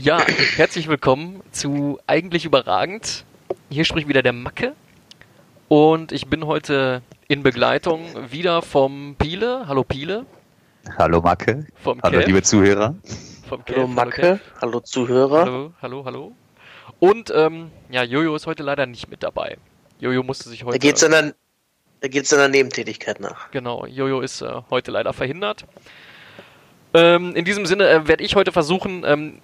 Ja, herzlich willkommen zu Eigentlich Überragend. Hier spricht wieder der Macke. Und ich bin heute in Begleitung wieder vom Piele. Hallo Piele. Hallo Macke. Vom Hallo Kev. liebe Zuhörer. Vom Hallo Kev. Macke, Kev. hallo Zuhörer. Hallo, hallo, hallo. Und ähm, ja, Jojo ist heute leider nicht mit dabei. Jojo musste sich Da heute. geht's seiner, da geht's seiner Nebentätigkeit nach. Genau, Jojo ist äh, heute leider verhindert. Ähm, in diesem Sinne äh, werde ich heute versuchen, ähm,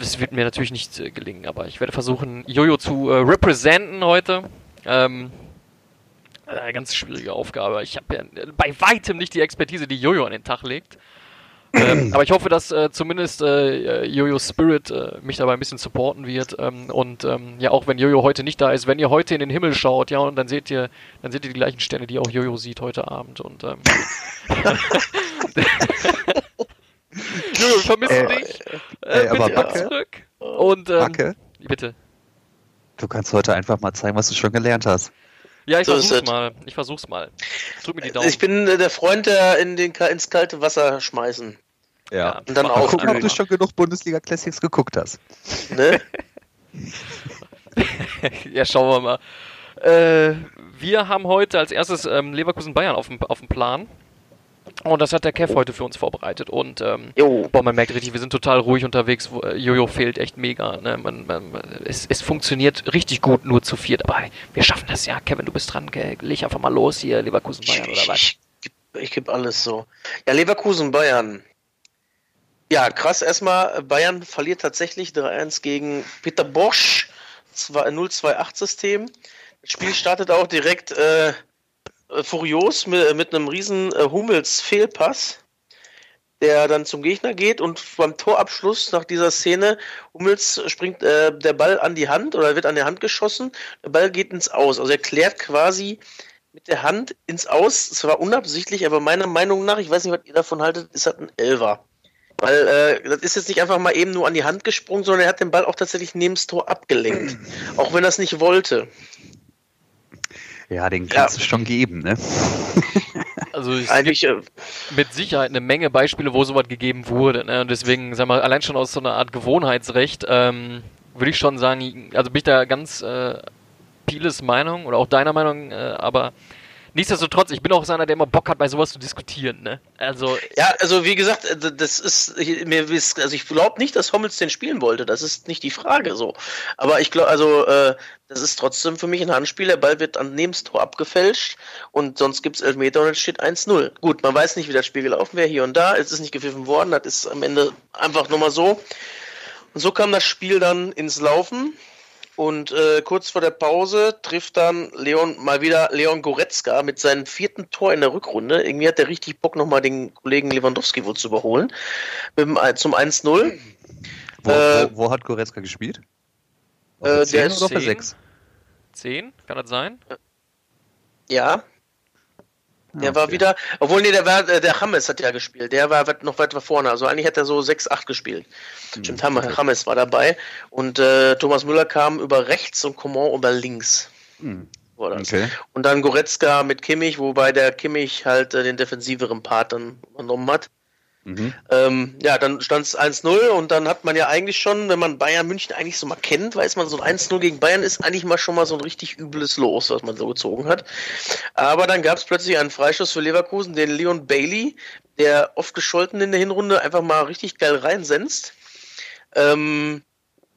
es wird mir natürlich nicht äh, gelingen, aber ich werde versuchen, Jojo zu äh, representen heute. Ähm, äh, ganz schwierige Aufgabe. Ich habe ja äh, bei weitem nicht die Expertise, die Jojo an den Tag legt. ähm, aber ich hoffe, dass äh, zumindest äh, Jojo Spirit äh, mich dabei ein bisschen supporten wird. Ähm, und ähm, ja, auch wenn Jojo heute nicht da ist, wenn ihr heute in den Himmel schaut, ja, und dann seht ihr, dann seht ihr die gleichen Sterne, die auch Jojo sieht heute Abend. Und Jojo, wir vermissen Äh, dich. Äh, äh, aber bitte komm Backe? zurück. Und ähm, Macke, bitte. du kannst heute einfach mal zeigen, was du schon gelernt hast. Ja, ich So versuch's es. mal. Ich versuch's mal. Drück mir die Daumen. Ich bin äh, der Freund, der in den, ins kalte Wasser schmeißen. Ja. Und dann auch gucken, ob du schon genug Bundesliga Classics geguckt hast. Ne? ja, schauen wir mal. Äh, wir haben heute als erstes ähm, Leverkusen Bayern auf dem, auf dem Plan. Und das hat der Kev heute für uns vorbereitet. Und ähm, boah, man merkt richtig, wir sind total ruhig unterwegs. Äh, Jojo fehlt echt mega. Ne? Man, man, es, es funktioniert richtig gut nur zu viert. Aber wir schaffen das ja. Kevin, du bist dran. Leg einfach mal los hier, Leverkusen Ich, Bayern oder ich, was? ich, geb- ich gebe alles so. Ja, Leverkusen, Bayern. Ja, krass. Erstmal, Bayern verliert tatsächlich 3-1 gegen Peter Bosch. 0-2-8-System. Das Spiel startet auch direkt äh, äh, furios mit, mit einem riesen äh, Hummels-Fehlpass, der dann zum Gegner geht und beim Torabschluss nach dieser Szene, Hummels springt äh, der Ball an die Hand oder wird an der Hand geschossen, der Ball geht ins Aus. Also er klärt quasi mit der Hand ins Aus. Es war unabsichtlich, aber meiner Meinung nach, ich weiß nicht, was ihr davon haltet, ist das ein Elfer. Weil äh, das ist jetzt nicht einfach mal eben nur an die Hand gesprungen, sondern er hat den Ball auch tatsächlich neben das Tor abgelenkt. auch wenn er es nicht wollte. Ja, den kannst du schon geben, ne? Also es gibt Eigentlich, äh, mit Sicherheit eine Menge Beispiele, wo sowas gegeben wurde. Ne? Und deswegen, sag mal, allein schon aus so einer Art Gewohnheitsrecht, ähm, würde ich schon sagen, also bin ich da ganz äh, Pieles Meinung oder auch deiner Meinung, äh, aber nichtsdestotrotz, ich bin auch so einer, der immer Bock hat, bei sowas zu diskutieren. Ne? Also, ja, also wie gesagt, äh, das ist mir also ich glaube nicht, dass Hommels den spielen wollte. Das ist nicht die Frage so. Aber ich glaube, also äh, das ist trotzdem für mich ein Handspiel. Der Ball wird an neben das Tor abgefälscht und sonst gibt es Elfmeter und es steht 1-0. Gut, man weiß nicht, wie das Spiel gelaufen wäre hier und da. Es ist nicht gepfiffen worden. Das ist am Ende einfach nur mal so. Und so kam das Spiel dann ins Laufen. Und äh, kurz vor der Pause trifft dann Leon mal wieder Leon Goretzka mit seinem vierten Tor in der Rückrunde. Irgendwie hat er richtig Bock, nochmal den Kollegen Lewandowski wohl zu überholen. Mit dem, ein- zum 1-0. Wo, Äh, wo, wo hat Goretzka gespielt? Auf äh, der der 10 ist oder auf der zehn. 6? 10, kann das sein? Ja, der war wieder, obwohl nee, der war, äh, der Hammes hat ja gespielt, der war noch weiter vorne, also eigentlich hat er so 6-8 gespielt. Stimmt, Hammes, war dabei und äh, Thomas Müller kam über rechts und Coman über links. Hm. War das. Okay. Und dann Goretzka mit Kimmich, wobei der Kimmich halt äh, den defensiveren Part dann übernommen hat. Mhm. Ähm, ja, dann stand es 1-0 und dann hat man ja eigentlich schon, wenn man Bayern München eigentlich so mal kennt, weiß man, so ein 1-0 gegen Bayern ist eigentlich mal schon mal so ein richtig übles Los, was man so gezogen hat. Aber dann gab es plötzlich einen Freischuss für Leverkusen, den Leon Bailey, der oft gescholten in der Hinrunde einfach mal richtig geil reinsenzt. Ähm,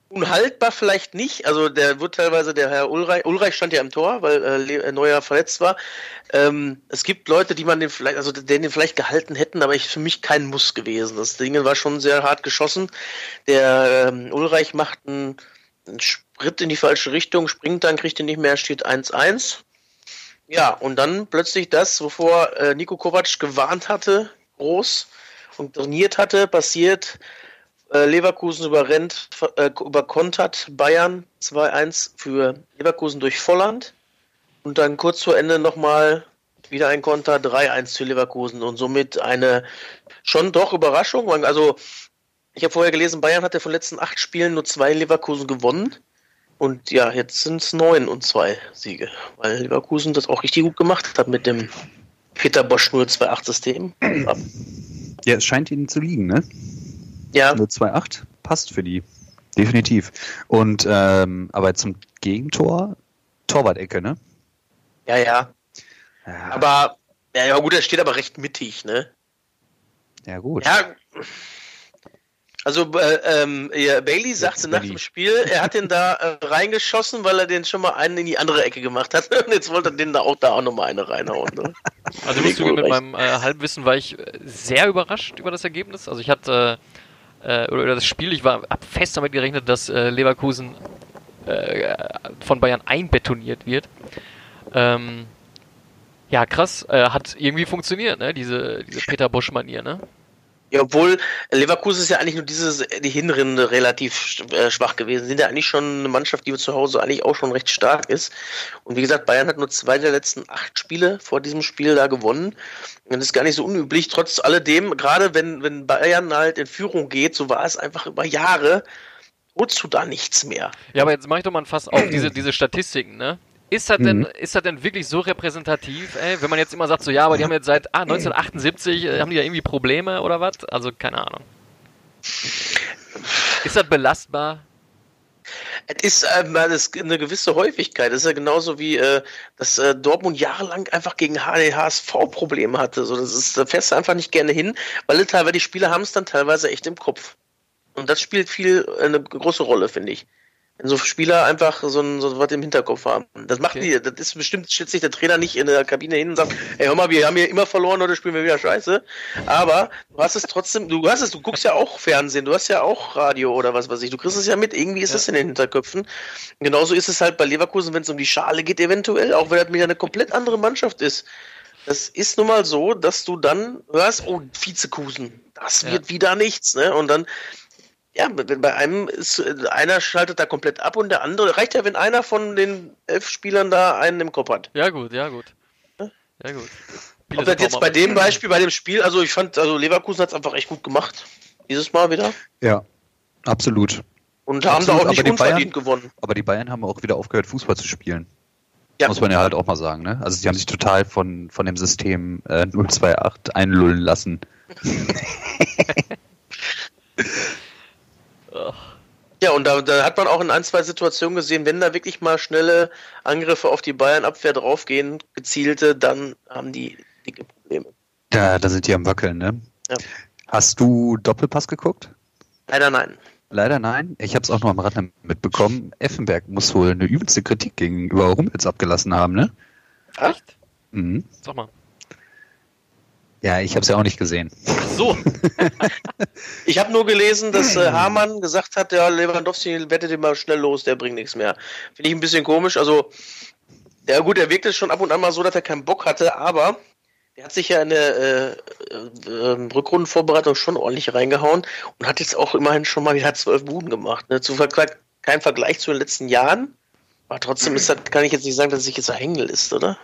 unhaltbar vielleicht nicht, also der wird teilweise der Herr Ulreich, Ulreich stand ja im Tor, weil äh, äh, Neuer verletzt war. Ähm, es gibt Leute, die man den vielleicht, also den, den vielleicht gehalten hätten, aber ich für mich kein Muss gewesen. Das Ding war schon sehr hart geschossen. Der ähm, Ulreich macht einen, einen Sprit in die falsche Richtung, springt dann, kriegt ihn nicht mehr, steht 1-1. Ja, und dann plötzlich das, wovor äh, Nico Kovac gewarnt hatte, groß und trainiert hatte, passiert. Äh, Leverkusen überrennt, äh, überkontert Bayern 2-1 für Leverkusen durch Volland. Und dann kurz vor Ende nochmal wieder ein Konter 3-1 für Leverkusen und somit eine schon doch Überraschung. Also, ich habe vorher gelesen, Bayern hatte von den letzten acht Spielen nur zwei Leverkusen gewonnen. Und ja, jetzt sind es neun und zwei Siege, weil Leverkusen das auch richtig gut gemacht hat mit dem Peter Bosch 028-System. Ja, es scheint ihnen zu liegen, ne? Ja, 028 passt für die. definitiv. Und ähm, aber zum Gegentor, Torwart-Ecke, ne? Ja, ja. Ja, Aber, ja, ja, gut, er steht aber recht mittig, ne? ja gut. Ja. Also äh, ähm, ja, Bailey sagte nach dem Spiel, er hat den da äh, reingeschossen, weil er den schon mal einen in die andere Ecke gemacht hat. Und jetzt wollte er den da auch da auch nochmal eine reinhauen. Ne? Also ich muss mit meinem äh, Halbwissen war ich äh, sehr überrascht über das Ergebnis. Also ich hatte, äh, oder das Spiel, ich war fest damit gerechnet, dass äh, Leverkusen äh, von Bayern einbetoniert wird. Ähm, ja, krass, äh, hat irgendwie funktioniert, ne? Diese, diese Peter Bosch-Manier, ne? Ja, obwohl Leverkusen ist ja eigentlich nur dieses, die Hinrinde relativ äh, schwach gewesen. Sind ja eigentlich schon eine Mannschaft, die zu Hause eigentlich auch schon recht stark ist. Und wie gesagt, Bayern hat nur zwei der letzten acht Spiele vor diesem Spiel da gewonnen. Und das ist gar nicht so unüblich. Trotz alledem, gerade wenn, wenn Bayern halt in Führung geht, so war es einfach über Jahre, holst du da nichts mehr. Ja, aber jetzt mach ich doch mal ein Fass auf diese, diese Statistiken, ne? Ist das, denn, ist das denn wirklich so repräsentativ, ey? Wenn man jetzt immer sagt, so, ja, aber die haben jetzt seit ah, 1978, äh, haben die ja irgendwie Probleme oder was? Also, keine Ahnung. Ist das belastbar? Es ist ähm, eine gewisse Häufigkeit. Das ist ja genauso wie, äh, dass äh, Dortmund jahrelang einfach gegen HSV Probleme hatte. So, das ist, da fährst du einfach nicht gerne hin, weil teilweise die Spieler haben es dann teilweise echt im Kopf. Und das spielt viel äh, eine große Rolle, finde ich. Wenn so Spieler einfach so, ein, so was im Hinterkopf haben. Das macht Okay. die, das ist bestimmt, stellt sich der Trainer nicht in der Kabine hin und sagt, ey, hör mal, wir haben hier immer verloren, heute spielen wir wieder scheiße. Aber du hast es trotzdem, du hast es, du guckst ja auch Fernsehen, du hast ja auch Radio oder was weiß ich, du kriegst es ja mit, irgendwie ist Ja. es in den Hinterköpfen. Genauso ist es halt bei Leverkusen, wenn es um die Schale geht, eventuell, auch wenn das wieder eine komplett andere Mannschaft ist. Das ist nun mal so, dass du dann hörst, oh, Vizekusen, das Ja. wird wieder nichts, ne? Und dann, ja, wenn bei einem ist, äh, einer schaltet da komplett ab und der andere, reicht ja, wenn einer von den elf Spielern da einen im Kopf hat. Ja, gut, ja, gut. Ja, gut. Ob das jetzt bei dem Beispiel, bei dem Spiel, also ich fand, also Leverkusen hat es einfach echt gut gemacht. Dieses Mal wieder. Ja, absolut. Und haben Absolut, da auch nicht aber die unverdient gewonnen. Aber die Bayern haben auch wieder aufgehört, Fußball zu spielen. Ja. Muss man ja halt auch mal sagen, ne? Also die haben sich total von, von dem System äh, 028 einlullen lassen. Ja, und da, da hat man auch in ein, zwei Situationen gesehen, wenn da wirklich mal schnelle Angriffe auf die Bayern-Abwehr draufgehen, gezielte, dann haben die dicke Probleme. Da, da sind die am Wackeln, ne? Ja. Hast du Doppelpass geguckt? Leider nein. Leider nein. Ich habe es auch noch am Rande mitbekommen. Effenberg muss wohl eine übelste Kritik gegenüber Hummels abgelassen haben, ne? Echt? Mhm. Sag mal. Ja, ich habe es ja auch nicht gesehen. Ach so. Ich habe nur gelesen, dass äh, Hamann gesagt hat, ja, Lewandowski wettet ihn mal schnell los, der bringt nichts mehr. Finde ich ein bisschen komisch. Also, ja gut, er wirkt es schon ab und an mal so, dass er keinen Bock hatte, aber der hat sich ja in der äh, äh, äh, Rückrundenvorbereitung schon ordentlich reingehauen und hat jetzt auch immerhin schon mal wieder zwölf Buden gemacht. Ne? Zu Vergleich, kein Vergleich zu den letzten Jahren, aber trotzdem ist das, kann ich jetzt nicht sagen, dass es sich jetzt ein Hängel ist, oder?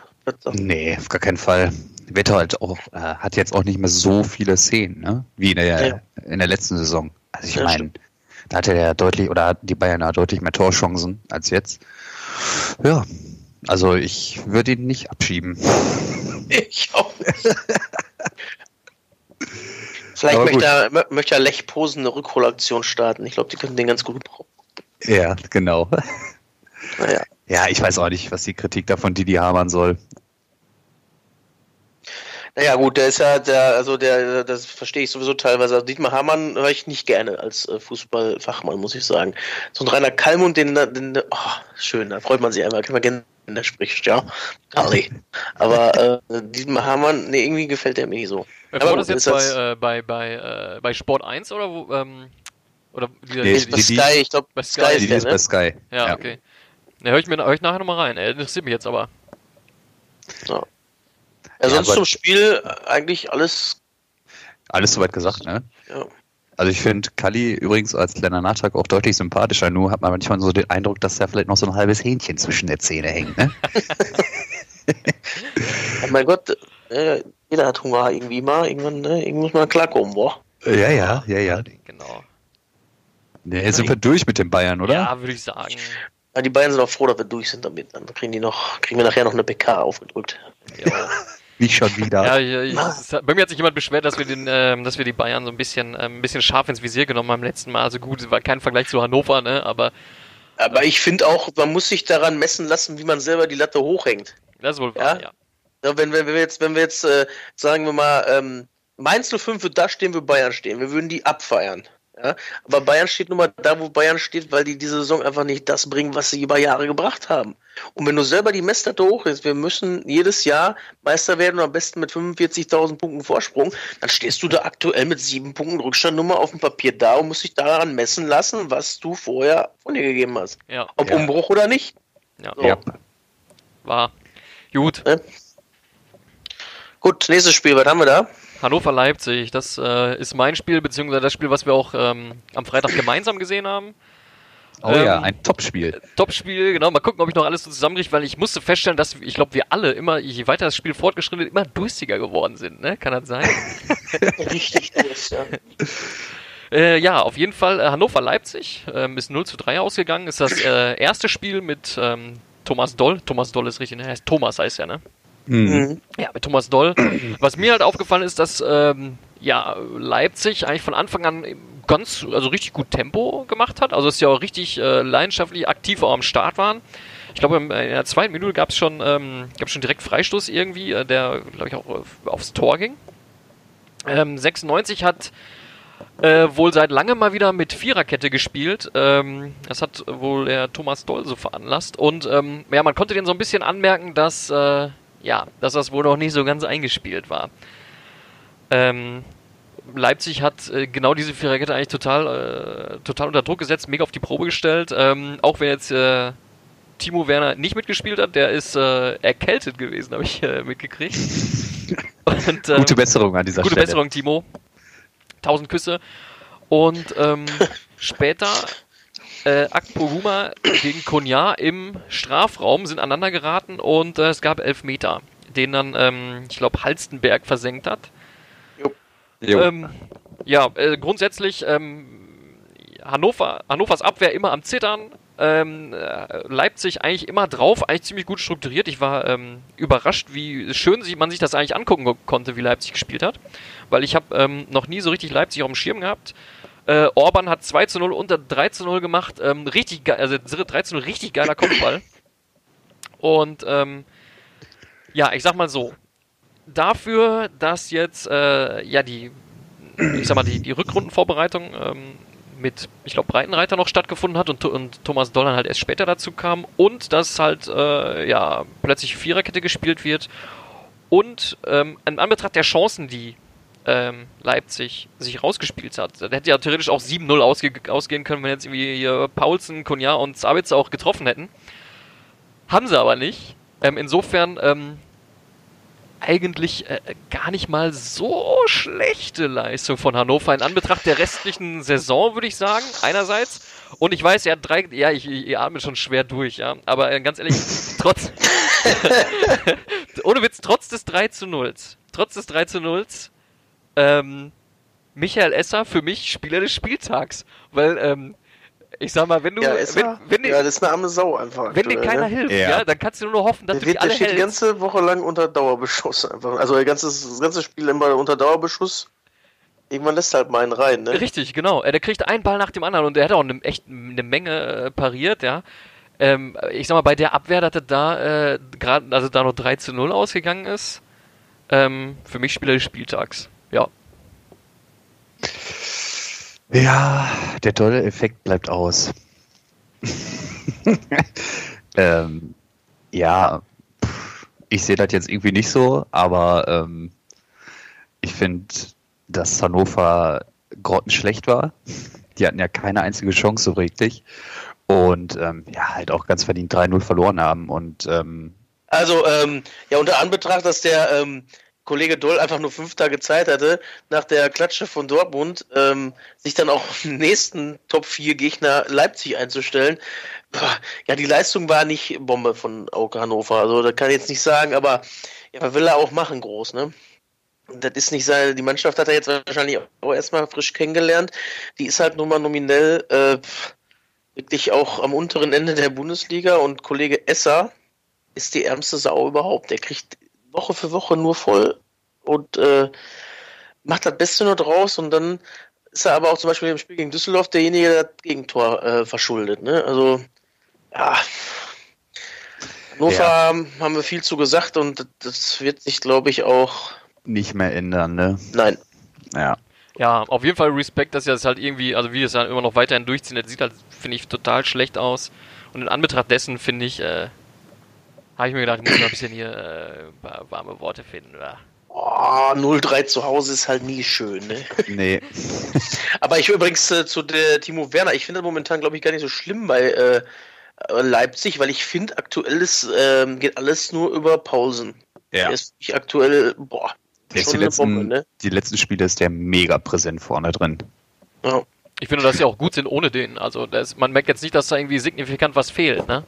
Nee, auf gar keinen Fall. Wetter halt auch, äh, hat jetzt auch nicht mehr so viele Szenen, ne? Wie in der, Ja. in der letzten Saison. Also ich Ja, meine, da hatte er deutlich, oder hat die Bayern da deutlich mehr Torchancen als jetzt. Ja. Also ich würde ihn nicht abschieben. Ich auch nicht. Vielleicht Aber möchte er, mö- möchte er Lech Posen eine Rückholaktion starten. Ich glaube, die könnten den ganz gut brauchen. Ja, genau. Naja. Ja, ich weiß auch nicht, was die Kritik davon Didi Hamann soll. Naja, gut, der ist ja, der, also der, das verstehe ich sowieso teilweise. Also Dietmar Hamann höre ich nicht gerne als äh, Fußballfachmann, muss ich sagen. So ein reiner Kalmund, den, den oh, schön, da freut man sich einmal, kann man gerne, wenn der spricht, ja. Kali. Aber äh, Dietmar Hamann, nee, irgendwie gefällt der mir nicht so. Äh, Aber war das jetzt ist bei, äh, bei, bei, äh, bei Sport 1 oder wo, ähm, oder wie Nee, Ist bei Didi- Sky, ich glaube, bei Sky, Sky ist der, ist bei ne? Sky. Ja, okay. Ne, höre ich, mir- hör ich nachher nochmal rein. Äh, interessiert mich jetzt aber. Ja, sonst aber- zum Spiel eigentlich alles, Alles soweit gesagt, ne? ja. Also ich finde Kalli übrigens als kleiner Nachtrag auch deutlich sympathischer. Nur hat man manchmal so den Eindruck, dass da vielleicht noch so ein halbes Hähnchen zwischen der Zähne hängt, ne? Oh mein Gott, äh, jeder hat Hunger irgendwie mal. Irgendwann, ne? Irgendwann muss man klarkommen, boah. ja, ja, ja, ja. Genau. Ne, jetzt sind wir durch mit den Bayern, oder? Ja, würde ich sagen. Ja, die Bayern sind auch froh, dass wir durch sind damit. Dann kriegen die noch, kriegen wir nachher noch eine PK aufgedrückt. Jo. Nicht schon wieder. Ja, ich, ich, hat- bei mir hat sich jemand beschwert, dass wir, den, ähm, dass wir die Bayern so ein bisschen, ähm, ein bisschen scharf ins Visier genommen haben letzten Mal. Also gut, es war kein Vergleich zu Hannover, ne? aber Aber ich finde auch, man muss sich daran messen lassen, wie man selber die Latte hochhängt. das ist wohl wahr, Ja? ja. Ja, wenn, wenn wir jetzt, wenn wir jetzt, äh, sagen wir mal, ähm, Mainz 05 wird da stehen, wo Bayern stehen. Wir würden die abfeiern. Ja? Aber Bayern steht nun mal da, wo Bayern steht, weil die diese Saison einfach nicht das bringen, was sie über Jahre gebracht haben. Und wenn du selber die Messlatte hoch ist, wir müssen jedes Jahr Meister werden und am besten mit 45.000 Punkten Vorsprung, dann stehst du da aktuell mit sieben Punkten Rückstandnummer auf dem Papier da und musst dich daran messen lassen, was du vorher von dir gegeben hast. Ja, Ob Ja. Umbruch oder nicht. ja, So. Ja. war. Gut, Gut, nächstes Spiel, was haben wir da? Hannover-Leipzig, das äh, ist mein Spiel, beziehungsweise das Spiel, was wir auch ähm, am Freitag gemeinsam gesehen haben. Oh ja, Ähm, ein Topspiel. Top-Spiel, genau. Mal gucken, ob ich noch alles so zusammenkriege, weil ich musste feststellen, dass ich glaube, wir alle immer, je weiter das Spiel fortgeschritten ist, immer durstiger geworden sind. Ne? Kann das sein? Richtig durch, ja. äh, ja, auf jeden Fall äh, Hannover-Leipzig ähm, ist 0 zu 3 ausgegangen. Ist das äh, erste Spiel mit ähm, Thomas Doll. Thomas Doll ist richtig, ne? Heißt Thomas heißt er, ne? Mhm. Mhm. Ja, mit Thomas Doll. Was mir halt aufgefallen ist, dass ähm, ja, Leipzig eigentlich von Anfang an ganz, also richtig gut Tempo gemacht hat. Also dass sie auch richtig äh, leidenschaftlich aktiv auch am Start waren. Ich glaube, in der zweiten Minute gab es schon, ähm, gab's schon direkt Freistoß irgendwie, äh, der, glaube ich, auch auf, aufs Tor ging. Ähm, 96 hat äh, wohl seit langem mal wieder mit Viererkette gespielt. Ähm, das hat wohl der Thomas Doll so veranlasst. Und ähm, ja, man konnte den so ein bisschen anmerken, dass, äh, ja, dass das wohl noch nicht so ganz eingespielt war. Ähm, Leipzig hat äh, genau diese Viererkette eigentlich total, äh, total unter Druck gesetzt, mega auf die Probe gestellt. Ähm, auch wenn jetzt äh, Timo Werner nicht mitgespielt hat, der ist äh, erkältet gewesen, habe ich äh, mitgekriegt. Und, ähm, Gute Besserung an dieser Gute Stelle. Besserung, Timo. Tausend Küsse. Und ähm, später äh, Akpoguma gegen Konya im Strafraum sind aneinander geraten und äh, es gab elf Meter, den dann, ähm, ich glaube, Halstenberg versenkt hat. Jo. Ähm, ja, äh, grundsätzlich ähm, Hannover, Hannovers Abwehr immer am Zittern. Ähm, äh, Leipzig eigentlich immer drauf, eigentlich ziemlich gut strukturiert. Ich war ähm, überrascht, wie schön sich, man sich das eigentlich angucken ko- konnte, wie Leipzig gespielt hat. Weil ich habe ähm, noch nie so richtig Leipzig auf dem Schirm gehabt. Äh, Orban hat 2 zu 0 unter 3 zu 0 gemacht. Ähm, richtig geil, also 3 zu 0 richtig geiler Kopfball. Und ähm, ja, ich sag mal so, dafür, dass jetzt äh, ja die, ich sag mal, die, die Rückrundenvorbereitung ähm, mit, ich glaube, Breitenreiter noch stattgefunden hat und, und Thomas Dollan halt erst später dazu kam und dass halt äh, ja plötzlich Viererkette gespielt wird und ähm, in Anbetracht der Chancen, die ähm, Leipzig sich rausgespielt hat, da hätte ja theoretisch auch 7-0 ausge ausgehen können, wenn jetzt irgendwie hier Paulsen, Konja und Sabitzer auch getroffen hätten. Haben sie aber nicht. Ähm, insofern ähm, eigentlich äh, gar nicht mal so schlechte Leistung von Hannover in Anbetracht der restlichen Saison, würde ich sagen, einerseits. Und ich weiß, er hat drei, ja, ich, ich, ich atme schon schwer durch, ja, aber äh, ganz ehrlich, trotz, ohne Witz, trotz des 3 zu 0, trotz des 3 zu 0, ähm, Michael Esser für mich Spieler des Spieltags, weil, ähm, ich sag mal, wenn du, Ja, ist wenn, er? wenn, dir- ja, das ist eine arme Sau einfach. wenn dir keiner ne? hilft, Ja. ja. dann kannst du nur hoffen, dass Der, du die wird, der alle steht die ganze Woche lang unter Dauerbeschuss einfach. Also der ganze, das ganze Spiel immer unter Dauerbeschuss. Irgendwann lässt halt mal einen rein, ne? Richtig, genau. Der kriegt einen Ball nach dem anderen und der hat auch eine, echt eine Menge äh, pariert, ja. Ähm, ich sag mal, bei der Abwehr, dass er da äh, gerade, also da noch 3 zu 0 ausgegangen ist, ähm, für mich Spieler des Spieltags. Ja. Ja, der tolle Effekt bleibt aus. ähm, ja, ich sehe das jetzt irgendwie nicht so, aber ähm, ich finde, dass Hannover grottenschlecht war. Die hatten ja keine einzige Chance so richtig. Und ähm, ja, halt auch ganz verdient 3-0 verloren haben. Und ähm, Also, ähm, ja, unter Anbetracht, dass der ähm, Kollege Doll einfach nur fünf Tage Zeit hatte, nach der Klatsche von Dortmund, ähm, sich dann auch den nächsten Top 4 Gegner Leipzig einzustellen. Boah, ja, die Leistung war nicht Bombe von Auke Hannover. Also, das kann ich jetzt nicht sagen, aber ja, was will er auch machen, groß, ne? Das ist nicht seine, die Mannschaft hat er jetzt wahrscheinlich auch erstmal frisch kennengelernt. Die ist halt nur mal nominell äh, wirklich auch am unteren Ende der Bundesliga und Kollege Esser, ist die ärmste Sau überhaupt. Der kriegt Woche für Woche nur voll und äh, macht das Beste nur draus und dann ist er aber auch zum Beispiel im Spiel gegen Düsseldorf derjenige, der das Gegentor äh, verschuldet. Ne? Also, ja. Hannover Ja. haben wir viel zu gesagt und das wird sich, glaube ich, auch. Nicht mehr ändern, ne? Nein. Ja. Ja, auf jeden Fall Respekt, dass sie das halt irgendwie, also wie das halt immer noch weiterhin durchziehen. Das sieht halt, finde ich, total schlecht aus. Und in Anbetracht dessen, finde ich, äh, habe ich mir gedacht, ich muss mal ein bisschen hier äh, ein paar warme Worte finden. Ja. Oh, 0-3 zu Hause ist halt nie schön. Ne? Nee. Aber ich übrigens äh, zu der Timo Werner, ich finde das momentan, glaube ich, gar nicht so schlimm bei äh, äh, Leipzig, weil ich finde, aktuell ist, ähm, geht alles nur über Pausen. Ja. Der ist nicht aktuell, boah, schon die, eine letzten, Bombe, ne? die letzten Spiele ist der mega präsent vorne drin. Ja. Ich finde, dass sie auch gut sind ohne den. Also das, man merkt jetzt nicht, dass da irgendwie signifikant was fehlt, ne?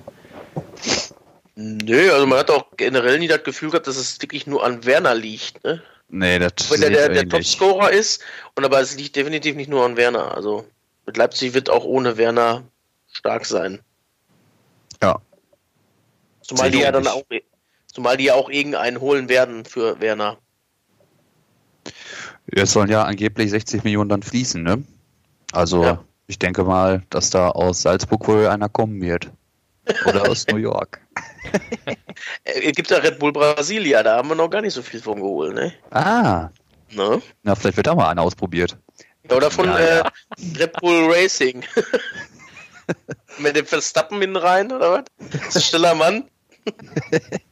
Nö, also man hat auch generell nie das Gefühl gehabt, dass es wirklich nur an Werner liegt, ne? Nee, das Wenn der, sehe der, der. Topscorer ist, und aber es liegt definitiv nicht nur an Werner. Also mit Leipzig wird auch ohne Werner stark sein. Ja. Zumal die ja dann auch, zumal die ja auch irgendeinen holen werden für Werner. Es sollen ja angeblich 60 Millionen dann fließen, ne? Also, Ja. ich denke mal, dass da aus Salzburg wohl einer kommen wird. Oder aus New York. Es gibt ja Red Bull Brasilia, da haben wir noch gar nicht so viel von geholt, ne? Ah, ne? na, vielleicht wird da mal einer ausprobiert. Oder von Ja, äh, ja. Red Bull Racing. Mit dem Verstappen hinten rein, oder was? Das ist ein stiller Mann.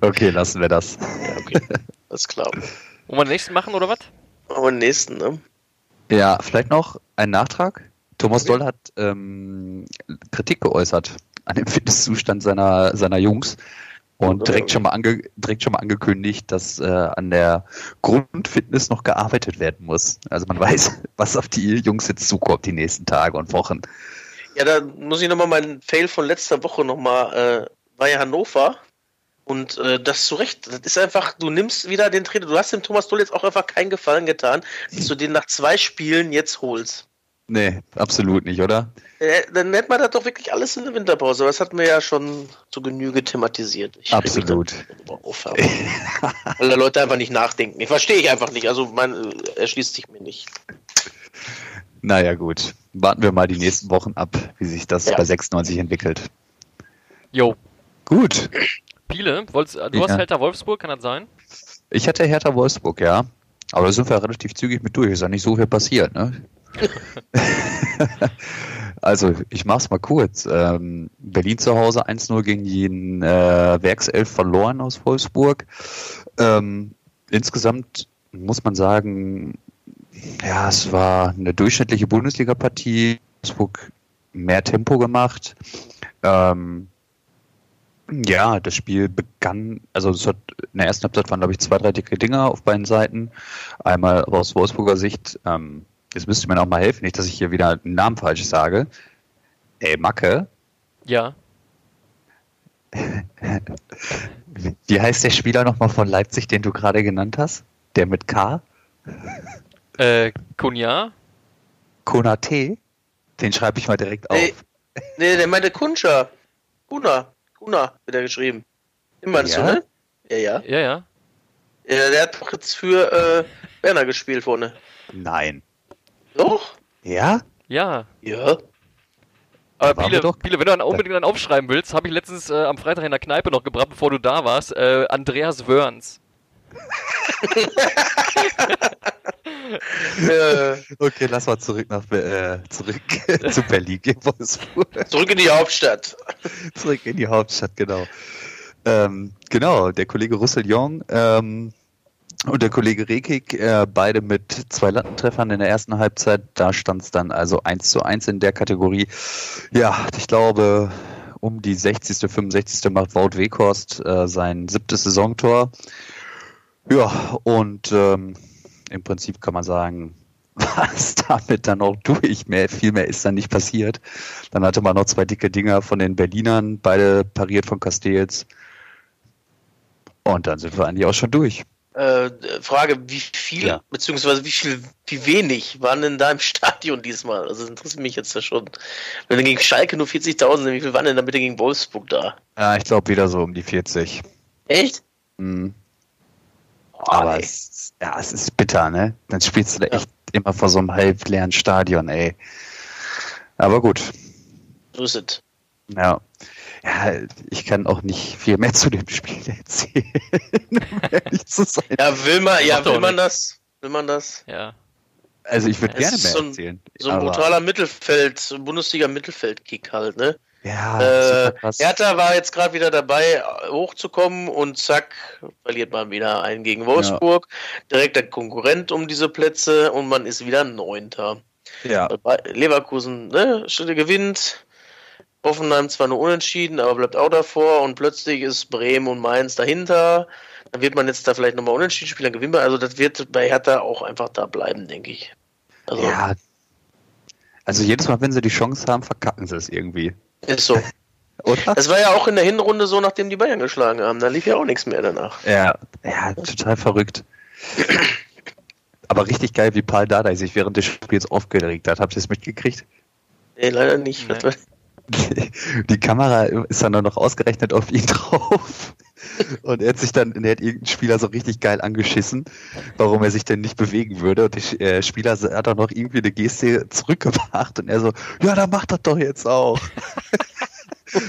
Okay, lassen wir das. Ja, okay. Das ist klar. Wollen wir den nächsten machen oder was? Aber den nächsten, ne? Ja, vielleicht noch ein Nachtrag. Thomas Okay. Doll hat ähm, Kritik geäußert an dem Fitnesszustand seiner, seiner Jungs und direkt schon mal, ange, direkt schon mal angekündigt, dass äh, an der Grundfitness noch gearbeitet werden muss. Also man weiß, was auf die Jungs jetzt zukommt die nächsten Tage und Wochen. Ja, da muss ich nochmal meinen Fail von letzter Woche nochmal, äh, war ja Hannover. Und äh, das zu Recht, das ist einfach, du nimmst wieder den Trainer, du hast dem Thomas Doll jetzt auch einfach keinen Gefallen getan, dass du den nach zwei Spielen jetzt holst. Nee, absolut nicht, oder? Äh, dann nennt man das doch wirklich alles in der Winterpause, das hatten wir ja schon zu Genüge thematisiert. Ich Absolut. auf, Weil da Leute einfach nicht nachdenken. Ich verstehe ich einfach nicht, also mein, äh, erschließt sich mir nicht. Naja, gut. Warten wir mal die nächsten Wochen ab, wie sich das Ja. bei 96 entwickelt. Jo. Gut. Äh, du Ja. hast Hertha Wolfsburg, kann das sein? Ich hatte Hertha Wolfsburg, ja. Aber da sind wir relativ zügig mit durch. Ist ja nicht so viel passiert, ne? also, ich mach's mal kurz. Ähm, Berlin zu Hause 1-0 gegen den äh, Werkself verloren aus Wolfsburg. Ähm, insgesamt muss man sagen, ja, es war eine durchschnittliche Bundesliga-Partie. Wolfsburg mehr Tempo gemacht. Ähm, ja, das Spiel begann, also es hat in der ersten Halbzeit waren, glaube ich, zwei, drei dicke Dinger auf beiden Seiten. Einmal aus Wolfsburger Sicht, ähm, jetzt müsste mir noch mal helfen, nicht, dass ich hier wieder einen Namen falsch sage. Ey, Macke, Ja. wie heißt der Spieler nochmal von Leipzig, den du gerade genannt hast? Der mit K? Äh, Kunja? Konate? Den schreibe ich mal direkt auf. Nee, nee, der meinte Kunscher. Kuna. Kuna wird er geschrieben. Den meinst Ja? du, ne? Ja, ja. Ja, ja. ja. Der hat doch jetzt für äh, Werner gespielt vorne. Nein. Doch? Ja? Ja. Ja. Aber doch. Piele, wenn du dann unbedingt dann aufschreiben willst, habe ich letztens äh, am Freitag in der Kneipe noch gebracht, bevor du da warst, äh, Andreas Wörns. äh, Okay, lass mal zurück nach äh, zurück zu Berlin, gehen Wolfsburg. zurück in die Hauptstadt. Zurück in die Hauptstadt, genau. Ähm, genau, der Kollege Roussillon ähm, und der Kollege Rekik, äh, beide mit zwei Lattentreffern in der ersten Halbzeit. Da stand es dann also 1 zu 1 in der Kategorie. Ja, ich glaube, um die 60., 65. macht Wout Weghorst äh, sein siebtes Saisontor. Ja, und ähm, im Prinzip kann man sagen, was damit dann auch durch. Mehr, viel mehr ist dann nicht passiert. Dann hatte man noch zwei dicke Dinger von den Berlinern, beide pariert von Castells. Und dann sind wir eigentlich auch schon durch. Äh, Frage, wie viel, Ja. beziehungsweise wie viel, wie wenig waren denn da im Stadion diesmal? Also das interessiert mich jetzt ja schon. Wenn dann gegen Schalke nur 40.000 sind, wie viel waren denn da bitte gegen Wolfsburg da? Ja, ich glaube wieder so um die 40. Echt? Hm. Aber nee. es, ja, es ist bitter, ne? Dann spielst du da Ja. echt immer vor so einem halbleeren Stadion, ey. Aber gut. So ist es. Ja. Ja, ich kann auch nicht viel mehr zu dem Spiel erzählen, um ehrlich zu sein. Ja, will man, ja, will man das? Will man das? Ja. Also ich würde Es gerne mehr so ein- erzählen. So ein aber- brutaler Mittelfeld, so ein Bundesliga-Mittelfeld-Kick halt, ne? Ja, Äh. Hertha war jetzt gerade wieder dabei, hochzukommen und zack, verliert man wieder einen gegen Wolfsburg. Direkt der Konkurrent um diese Plätze und man ist wieder Neunter. ja. Leverkusen ne, Schritte gewinnt. Hoffenheim zwar nur unentschieden, aber bleibt auch davor und plötzlich ist Bremen und Mainz dahinter. Dann wird man jetzt da vielleicht nochmal unentschieden spielen, dann gewinnen wir. Also das wird bei Hertha auch einfach da bleiben, denke ich. Also ja. Also jedes Mal, wenn sie die Chance haben, verkacken sie es irgendwie. ist so. Oder? Das war ja auch in der Hinrunde so, nachdem die Bayern geschlagen haben. Da lief ja auch nichts mehr danach. Ja, ja, total verrückt. Aber richtig geil, wie Paul Dardai sich während des Spiels aufgeregt hat. Habt ihr es mitgekriegt? Nee, leider nicht. Nee. Die Kamera ist dann noch ausgerechnet auf ihn drauf. Und er hat sich dann, er hat irgendeinen Spieler so richtig geil angeschissen, warum er sich denn nicht bewegen würde. Und der äh, Spieler hat auch noch irgendwie eine Geste zurückgemacht und er so, ja, dann macht das doch jetzt auch.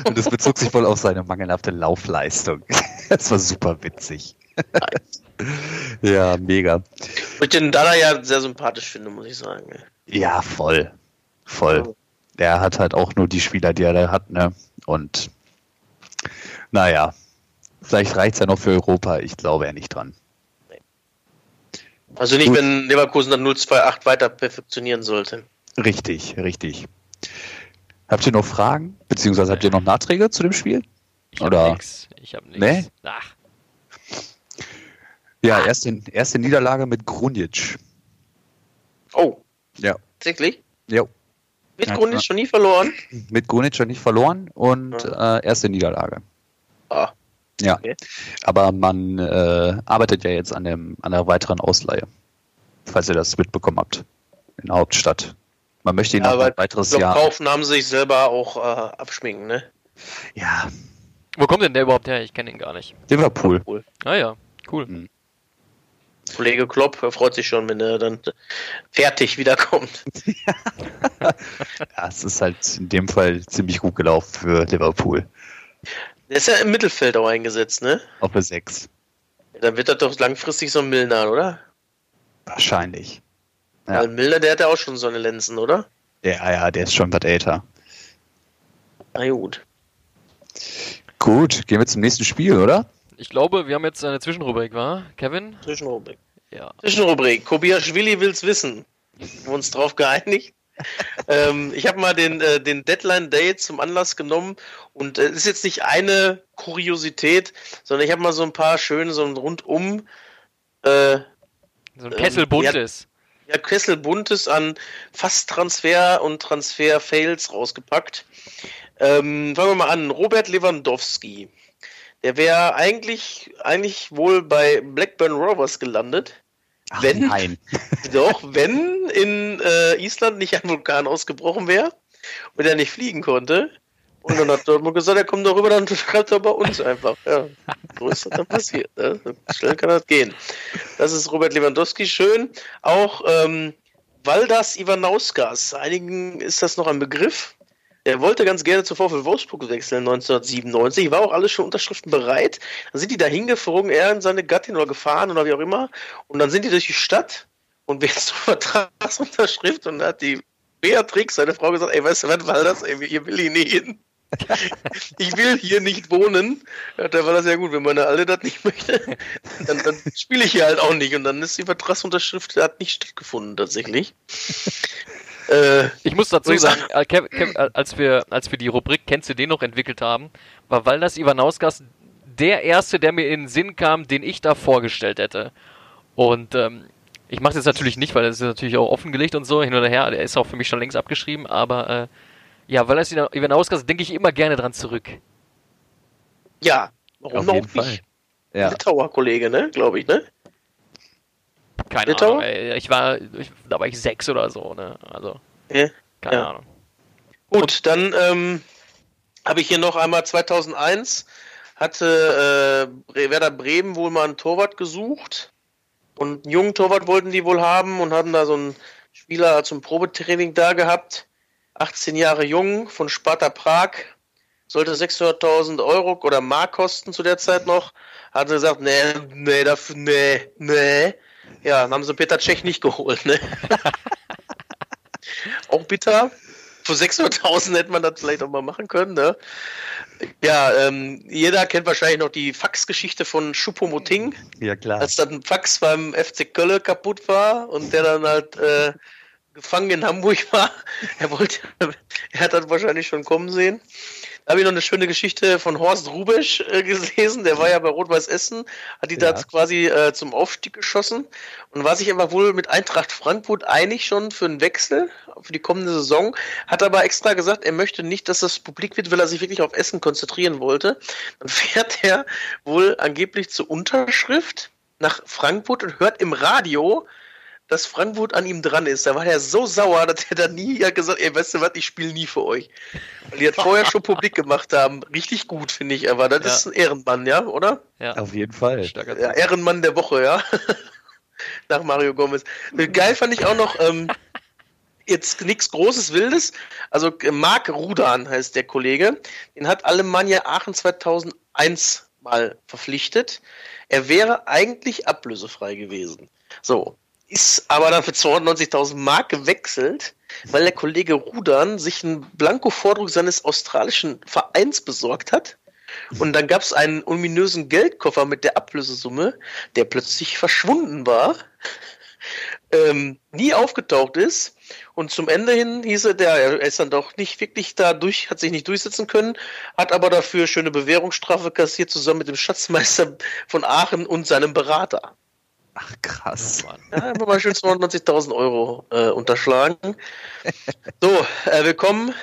Und das bezog sich wohl auf seine mangelhafte Laufleistung. Das war super witzig. Ja, mega. Wo ich den Dada ja sehr sympathisch finde, muss ich sagen. Ja, voll. Voll. Der hat halt auch nur die Spieler, die er da hat, ne? Und naja, vielleicht reicht's ja noch für Europa. Ich glaube ja nicht dran. Also nicht, Gut. wenn Leverkusen dann 0-2-8 weiter perfektionieren sollte. Richtig, richtig. Habt ihr noch Fragen? Beziehungsweise habt ihr noch Nachträge zu dem Spiel? Ich hab Oder- nix. Ich hab nix. Nee? Ach, Ja, erste, erste Niederlage mit Grunic. Oh, Ja. tatsächlich? Jo. Mit Ja, ist schon nie verloren. Mit Grunic schon nicht verloren und äh, erste Niederlage. Ah, Ja. Okay. Aber man äh, arbeitet ja jetzt an, dem, an der weiteren Ausleihe. Falls ihr das mitbekommen habt. In der Hauptstadt. Man möchte ihn Ja, noch aber ein weiteres glaube, Jahr. kaufen haben sie sich selber auch äh, abschminken, ne? Ja, wo kommt denn der überhaupt her? Ich kenne ihn gar nicht. Liverpool. Cool. Ah ja, cool. Mhm. Kollege Klopp er freut sich schon, wenn er dann fertig wiederkommt. Ja, es ist halt in dem Fall ziemlich gut gelaufen für Liverpool. Der ist ja im Mittelfeld auch eingesetzt, ne? Auf der 6. Dann wird das doch langfristig so ein Milner, oder? Wahrscheinlich. Ja. Weil Milner, der hat ja auch schon so eine Lenzen, oder? Ja, ja, der ist schon was älter. Na gut. Gut, gehen wir zum nächsten Spiel, oder? Ich glaube, wir haben jetzt eine Zwischenrubrik, war? Kevin? Zwischenrubrik. Ja. Zwischenrubrik. Kobiaschwili will's wissen. Haben wir uns drauf geeinigt. ähm, ich habe mal den, äh, den Deadline Day zum Anlass genommen und es ist jetzt nicht eine Kuriosität, sondern ich habe mal so ein paar schöne, so ein rundum äh, So ein Ähm, Kessel buntes. ja, Kessel Buntes an fast Transfer und Transfer-Fails rausgepackt. Ähm, fangen wir mal an. Robert Lewandowski. Der wäre eigentlich, eigentlich wohl bei Blackburn Rovers gelandet. Ach, Wenn? nein. Doch, wenn in äh, Island nicht ein Vulkan ausgebrochen wäre und er nicht fliegen konnte. Und dann hat Dortmund gesagt, er kommt doch rüber, dann schreibt er bei uns einfach. Ja, so ist das dann passiert. Ne? Schnell kann das gehen. Das ist Robert Lewandowski schön. Auch ähm, Valdas Ivanauskas. Einigen ist das noch ein Begriff. Er wollte ganz gerne zu VfL Wolfsburg wechseln 1997, war auch alles schon Unterschriften bereit. Dann sind die da hingeflogen, er und seine Gattin oder gefahren oder wie auch immer. Und dann sind die durch die Stadt und wer zur Vertragsunterschrift und dann hat die Beatrix, seine Frau, gesagt, ey, weißt du was, war das, ey, hier will ich nicht hin. ich will hier nicht wohnen. Ja, da war das ja gut, wenn meine Alte das nicht möchte, dann, dann spiele ich hier halt auch nicht. Und dann ist die Vertragsunterschrift, hat nicht stattgefunden tatsächlich. Äh, Ich muss dazu sagen, äh, Kev, Kev, äh, als, wir, als wir die Rubrik Kennst du den noch entwickelt haben, war Waldas Ivanauskas der erste, der mir in den Sinn kam, den ich da vorgestellt hätte. Und ähm, ich mache das jetzt natürlich nicht, weil das ist natürlich auch offengelegt und so, hin oder her. Der ist auch für mich schon längst abgeschrieben, aber äh, ja, Waldas Ivanauskas denke ich immer gerne dran zurück. ja, warum Auf jeden auch Fall. nicht? Ja. Litauer Kollege, ne? Glaube ich, ne? Keine Litauer? Ahnung, ey. Ich war, ich, da war ich sechs oder so, ne? Also, Ja. keine Ja. Ahnung. Gut, dann ähm, habe ich hier noch einmal 2001 hatte äh, Werder Bremen wohl mal einen Torwart gesucht. Und einen jungen Torwart wollten die wohl haben und hatten da so einen Spieler zum Probetraining da gehabt. 18 Jahre jung von Sparta Prag. Sollte 600.000 Euro oder Mark kosten zu der Zeit noch. Hat sie gesagt, nee, nee, dafür, nee, nee. Ja, dann haben sie Peter Tschech nicht geholt, ne? auch bitter. Für 600.000 hätte man das vielleicht auch mal machen können, ne? Ja, ähm, jeder kennt wahrscheinlich noch die Faxgeschichte von Schuppomoting. Ja, klar. Als dann ein Fax beim FC Kölle kaputt war und der dann halt äh, gefangen in Hamburg war. Er wollte, er hat das wahrscheinlich schon kommen sehen. Da habe ich noch eine schöne Geschichte von Horst Rubesch äh, gelesen. Der war ja bei Rot-Weiß Essen, hat die Ja. da quasi äh, zum Aufstieg geschossen und war sich aber wohl mit Eintracht Frankfurt einig schon für einen Wechsel für die kommende Saison. Hat aber extra gesagt, er möchte nicht, dass das publik wird, weil er sich wirklich auf Essen konzentrieren wollte. Dann fährt er wohl angeblich zur Unterschrift nach Frankfurt und hört im Radio, dass Frankfurt an ihm dran ist. Da war er so sauer, dass er dann nie hat gesagt, ey, weißt du was, ich spiele nie für euch. Weil die das vorher schon publik gemacht haben. Richtig gut, finde ich, aber das Ja. ist ein Ehrenmann, ja, oder? Ja, Auf jeden Fall. Ja, Ehrenmann der Woche, ja. Nach Mario Gomez. Geil fand ich auch noch, ähm, jetzt nichts Großes Wildes. Also äh, Marc Rudan heißt der Kollege. Den hat Alemannia Aachen 2001 mal verpflichtet. Er wäre eigentlich ablösefrei gewesen. So. Ist aber dann für 290.000 Mark gewechselt, weil der Kollege Rudan sich einen Blanko-Vordruck seines australischen Vereins besorgt hat. Und dann gab es einen ominösen Geldkoffer mit der Ablösesumme, der plötzlich verschwunden war, ähm, nie aufgetaucht ist. Und zum Ende hin hieß er, der er ist dann doch nicht wirklich da durch, hat sich nicht durchsetzen können, hat aber dafür schöne Bewährungsstrafe kassiert, zusammen mit dem Schatzmeister von Aachen und seinem Berater. Ach, krass. Mann. Ja, haben wir mal schön 290.000 Euro äh, unterschlagen. So, äh, willkommen.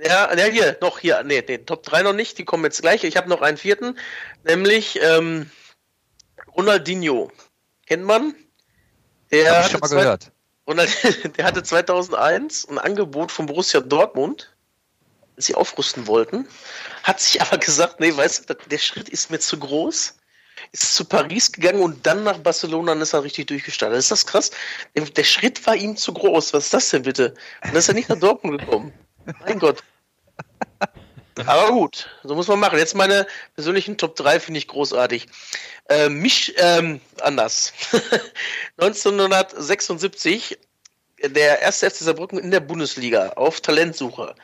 Ja, ja, hier, noch hier, nee, nee, Top 3 noch nicht, die kommen jetzt gleich. Ich habe noch einen vierten, nämlich ähm, Ronaldinho. Kennt man? Der Hab ich schon mal gehört. Ronald- der hatte 2001 ein Angebot von Borussia Dortmund, sie aufrüsten wollten, hat sich aber gesagt, nee, weißt du, der Schritt ist mir zu groß, ist zu Paris gegangen und dann nach Barcelona und ist er richtig durchgestartet. Ist das krass? Der, Schritt war ihm zu groß. Was ist das denn bitte? Und ist er nicht nach Dortmund gekommen. Mein Gott. Aber gut, so muss man machen. Jetzt meine persönlichen Top 3 finde ich großartig. Äh, mich, ähm, anders. 1976, der erste FC Saarbrücken in der Bundesliga auf Talentsuche.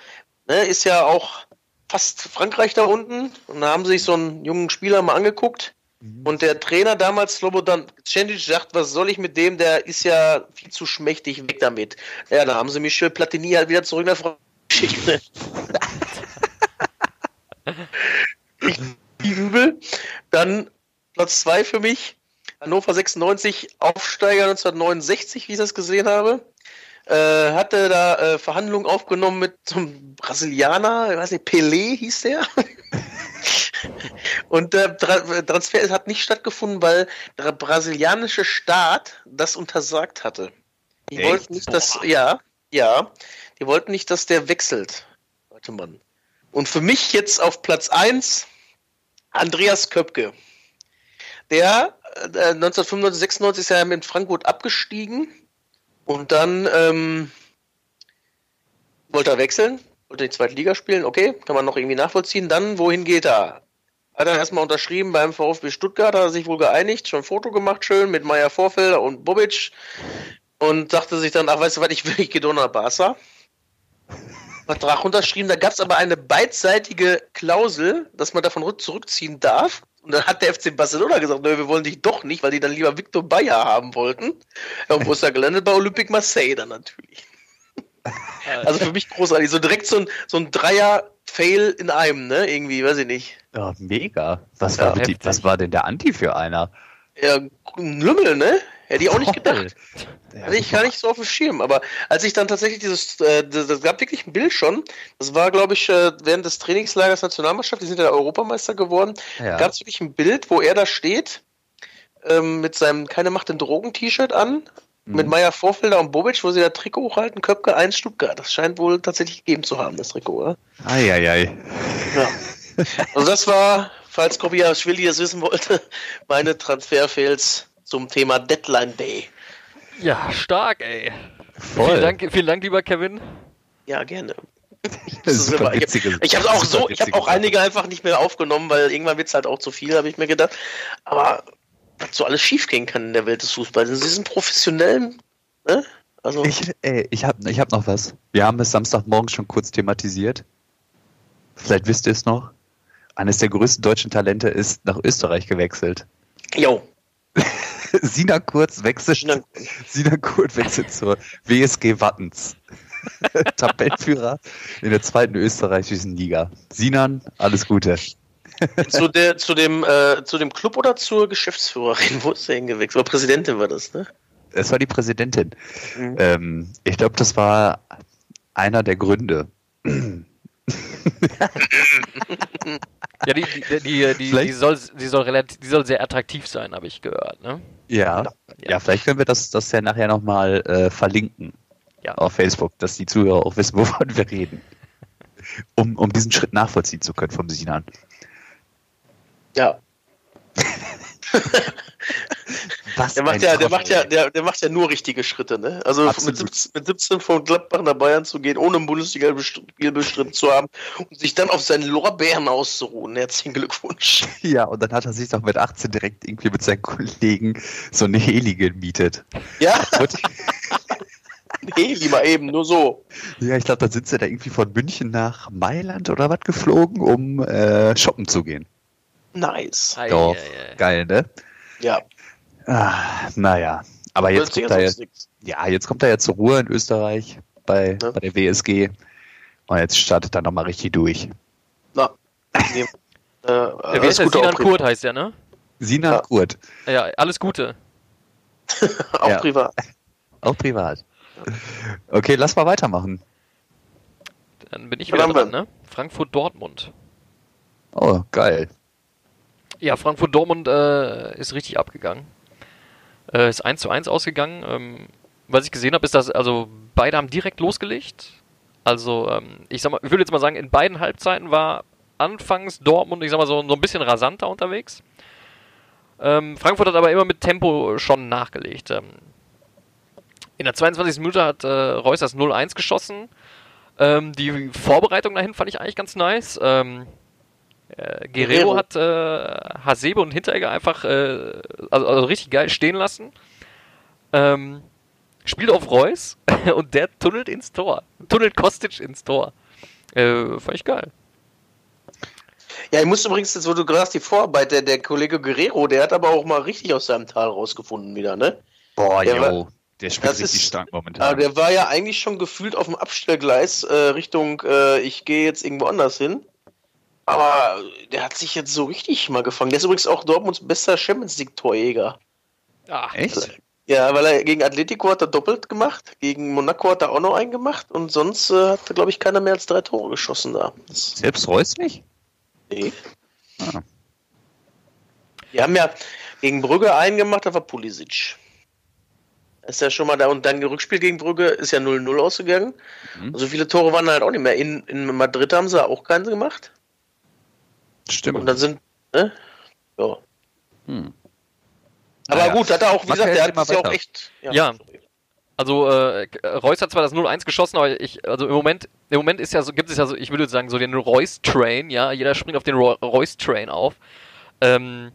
Ne, ist ja auch fast Frankreich da unten. Und da haben sie sich so einen jungen Spieler mal angeguckt. Und der Trainer damals, Slobodan Cendic, sagt, was soll ich mit dem? Der ist ja viel zu schmächtig, weg damit. Ja, da haben sie Michel Platini halt wieder zurück nach Frankreich geschickt. Ne? Übel. Dann Platz 2 für mich. Hannover 96, Aufsteiger 1969, wie ich das gesehen habe. Äh, hatte da äh, Verhandlungen aufgenommen mit so einem Brasilianer, ich weiß nicht, Pelé hieß der. Und der Tra Transfer hat nicht stattgefunden, weil der brasilianische Staat das untersagt hatte. Die Echt? wollten nicht, dass, ja, ja, die wollten nicht, dass der wechselt. Warte mal. Und für mich jetzt auf Platz 1 Andreas Köpke. Der äh, 1995, 96 ist er mit Frankfurt abgestiegen und dann ähm, wollte er wechseln, wollte die zweite Liga spielen, okay, kann man noch irgendwie nachvollziehen. Dann, wohin geht er? Hat er erstmal unterschrieben beim VfB Stuttgart, hat er sich wohl geeinigt, schon ein Foto gemacht, schön mit Meier Vorfelder und Bobic und dachte sich dann, ach, weißt du was, ich will, ich gehe nach Barca. Vertrag unterschrieben, da gab es aber eine beidseitige Klausel, dass man davon rück- zurückziehen darf. Und dann hat der FC Barcelona gesagt, nö, wir wollen dich doch nicht, weil die dann lieber Victor Bayer haben wollten. Ja, und wo ist er gelandet? Bei Olympique Marseille dann natürlich. Also für mich großartig. So direkt so ein, so ein Dreier-Fail in einem, ne? Irgendwie, weiß ich nicht. Ja, mega. Was, Ja, war die, was war denn der Anti für einer? Ja, ein Lümmel, ne? Hätte ich auch nicht gedacht. Hatte ich gar nicht so auf dem Schirm. Aber als ich dann tatsächlich dieses, äh, das, das gab wirklich ein Bild schon. Das war, glaube ich, äh, während des Trainingslagers Nationalmannschaft. Die sind ja Europameister geworden. Ja. Gab es wirklich ein Bild, wo er da steht ähm, mit seinem Keine Macht den Drogen-T-Shirt an. Mit Mhm. Meier Vorfelder und Bobic, wo sie da Trikot hochhalten, Köpke 1 Stuttgart. Das scheint wohl tatsächlich gegeben zu haben, das Trikot, oder? Eieiei. Ja. Also das war, falls Kobiaschwili das wissen wollte, meine Transferfails zum Thema Deadline Day. Ja, stark, ey. Voll. Vielen Dank, vielen Dank, lieber Kevin. Ja, gerne. Das super witzige- Ich habe auch so, ich habe auch einige einfach nicht mehr aufgenommen, weil irgendwann wird es halt auch zu viel, habe ich mir gedacht. Aber was so alles schiefgehen kann in der Welt des Fußballs. Sie sind professionell, ne? Also, Ich, ey, ich habe ich hab noch was. Wir haben es Samstagmorgen schon kurz thematisiert. Vielleicht wisst ihr es noch. Eines der größten deutschen Talente ist nach Österreich gewechselt. yo, Sina Kurz wechselt, Sina- Sina Kurz wechselt zur WSG Wattens. Tabellenführer in der zweiten österreichischen Liga. Sinan, alles Gute. Zu, der, zu, dem, äh, zu dem Club oder zur Geschäftsführerin? Wo ist der hingewechselt? Oder Präsidentin war das, ne? Es war die Präsidentin. Mhm. Ähm, ich glaube, das war einer der Gründe. Ja, die, die, die, die, die, soll, die, soll relativ, die soll sehr attraktiv sein, habe ich gehört. Ne? Ja. Ja, vielleicht können wir das, das ja nachher nochmal äh, verlinken Ja. auf Facebook, dass die Zuhörer auch wissen, wovon wir reden. Um, um diesen Schritt nachvollziehen zu können vom Sinan. Ja. Was Der macht ja, der macht ja, der, der macht ja nur richtige Schritte, ne? Also mit Absolut. 17, mit 17 von Gladbach nach Bayern zu gehen, ohne ein Bundesliga-Spiel bestritten zu haben und sich dann auf seinen Lorbeeren auszuruhen. Herzlichen Glückwunsch. Ja, und dann hat er sich doch mit 18 direkt irgendwie mit seinen Kollegen so eine Heli gemietet. Ja, Und, nee, lieber eben, nur so. ja, ich glaube, dann sind sie da irgendwie von München nach Mailand oder was geflogen, um äh, shoppen zu gehen. Nice. Doch, ei, ei. geil, ne? Ja, Ah, naja, aber jetzt kommt, er, ja, jetzt kommt er ja zur Ruhe in Österreich bei, Ja. bei der WSG. Und jetzt startet er nochmal richtig durch. Na, nee. äh, der? Gute Sinan auch, Kurt heißt der, ne? Sinan Ja. Kurt, Ja, alles Gute. auch Ja. privat. auch privat. Okay, lass mal weitermachen. Dann bin ich wieder dran, wir. ne? Frankfurt-Dortmund. Oh, geil. Ja, Frankfurt-Dortmund äh, ist richtig abgegangen. Äh, ist 1 zu 1 ausgegangen. Ähm, was ich gesehen habe, ist, dass also beide haben direkt losgelegt. Also, ähm, ich sag mal, ich würde jetzt mal sagen, in beiden Halbzeiten war anfangs Dortmund, ich sag mal, so, so ein bisschen rasanter unterwegs. Ähm, Frankfurt hat aber immer mit Tempo schon nachgelegt. Ähm, in der 22. Minute hat äh, Reus das 0-1 geschossen. Ähm, die Vorbereitung dahin fand ich eigentlich ganz nice. Äh, Guerrero Guerrero. hat äh, Hasebe und Hinteregger einfach äh, also, also richtig geil stehen lassen. Ähm, spielt auf Reus und der tunnelt ins Tor. Tunnelt Kostic ins Tor. Äh, fand ich geil. Ja, ich muss übrigens, jetzt, wo du gerade hast, die Vorarbeit, der, der Kollege Guerrero, der hat aber auch mal richtig aus seinem Tal rausgefunden wieder, ne? Boah, Der war- jo. Der spielt richtig ist- stark momentan. der war ja eigentlich schon gefühlt auf dem Abstellgleis äh, Richtung, äh, ich gehe jetzt irgendwo anders hin. Aber der hat sich jetzt so richtig mal gefangen. Der ist übrigens auch Dortmunds bester Champions League-Torjäger. Ah, Echt? Ja, weil er gegen Atletico hat er doppelt gemacht, gegen Monaco hat er auch noch einen gemacht und sonst äh, hat, glaube ich, keiner mehr als drei Tore geschossen da. Das, Selbst Reus nicht? nee. Ah. Die haben ja gegen Brügge einen gemacht, das war Pulisic. Ist ja schon mal da und dann Rückspiel gegen Brügge ist ja 0-0 ausgegangen. Mhm. So viele Tore waren halt auch nicht mehr. In, in Madrid haben sie auch keinen gemacht. Stimmt. Und dann sind, ne? Ja. Hm. Aber Naja. gut, hat er auch, wie gesagt, ja der hat mal es ja auch echt. Ja. Also äh, Reus hat zwar das 0-1 geschossen, aber ich, also im Moment, im Moment ist ja so, gibt es ja so, ich würde sagen, so den Reus-Train, ja, jeder springt auf den Reus-Train auf. Ähm,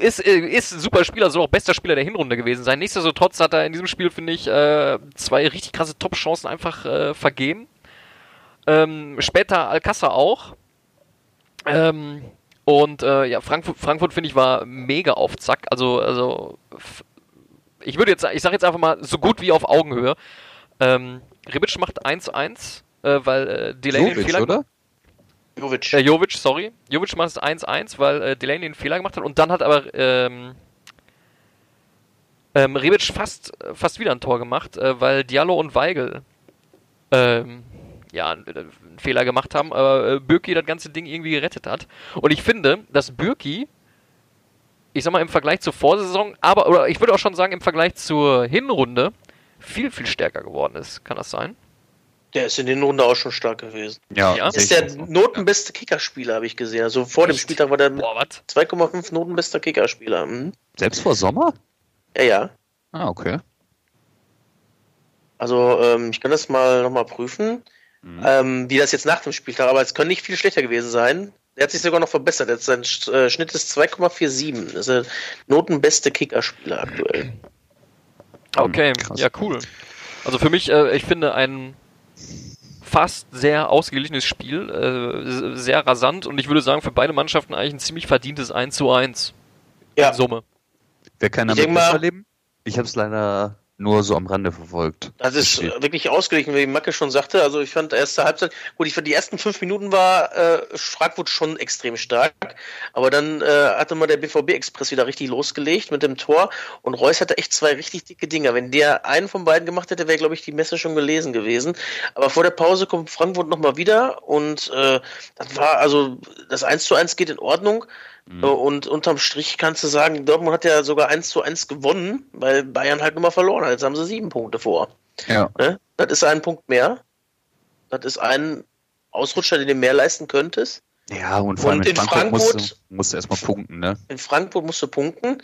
ist, äh, ist ein super Spieler, soll auch bester Spieler der Hinrunde gewesen sein. Nichtsdestotrotz hat er in diesem Spiel, finde ich, äh, zwei richtig krasse Top-Chancen einfach äh, vergeben. Ähm, später Alcázar auch. Ähm, und äh, ja, Frankfurt, Frankfurt finde ich war mega auf Zack. Also, also ich würde jetzt, ich sage jetzt einfach mal so gut wie auf Augenhöhe. Ähm, Rebic macht 1-1, äh, weil äh, Delaney einen Jovic, Fehler oder? Jovic. äh, Jovic, sorry. Jovic macht es 1-1, weil äh, Delaney einen Fehler gemacht hat und dann hat aber ähm, ähm, Rebic fast, fast wieder ein Tor gemacht, äh, weil Diallo und Weigel ähm, ja, einen, einen Fehler gemacht haben, aber äh, Bürki das ganze Ding irgendwie gerettet hat. Und ich finde, dass Bürki, ich sag mal im Vergleich zur Vorsaison, aber, oder ich würde auch schon sagen, im Vergleich zur Hinrunde viel, viel stärker geworden ist. Kann das sein? Der ist in den Runde auch schon stark gewesen. Ja, Ja? Ist der notenbeste Kickerspieler, habe ich gesehen. Also vor dem Echt? Spieltag war der mit Boah, was? 2,5 notenbester Kickerspieler. Mhm. Selbst vor Sommer? Ja, ja. Ah, okay. Also ähm, ich kann das mal nochmal prüfen, Mhm. ähm, wie das jetzt nach dem Spieltag, aber es kann nicht viel schlechter gewesen sein. Der hat sich sogar noch verbessert. Jetzt sein äh, Schnitt ist 2,47. Das ist der notenbeste Kickerspieler aktuell. Okay, Krass. ja, cool. Also für mich, äh, ich finde ein fast sehr ausgeglichenes Spiel, äh, sehr rasant und ich würde sagen, für beide Mannschaften eigentlich ein ziemlich verdientes 1 zu 1 Ja, in Summe. Wer kann Ich damit denk mal- besser leben? Ich habe es leider nur so am Rande verfolgt. Das ist äh, wirklich ausgeglichen, wie Macke schon sagte. Also ich fand erste Halbzeit, gut, ich fand die ersten fünf Minuten war äh, Frankfurt schon extrem stark, aber dann äh, hatte mal der BVB Express wieder richtig losgelegt mit dem Tor und Reus hatte echt zwei richtig dicke Dinger. Wenn der einen von beiden gemacht hätte, wäre glaube ich die Messe schon gelesen gewesen. Aber vor der Pause kommt Frankfurt nochmal wieder und äh, das war also das 1 zu 1 geht in Ordnung. Mhm. So, Und unterm Strich kannst du sagen, Dortmund hat ja sogar 1 zu 1 gewonnen, weil Bayern halt nur mal verloren hat. Jetzt haben sie sieben Punkte vor. Ja. Ne? Das ist ein Punkt mehr. Das ist ein Ausrutscher, den du mehr leisten könntest. Ja, und vor allem Und in in Frankfurt, musst, Frankfurt- du, musst du erstmal punkten, ne? In Frankfurt musst du punkten.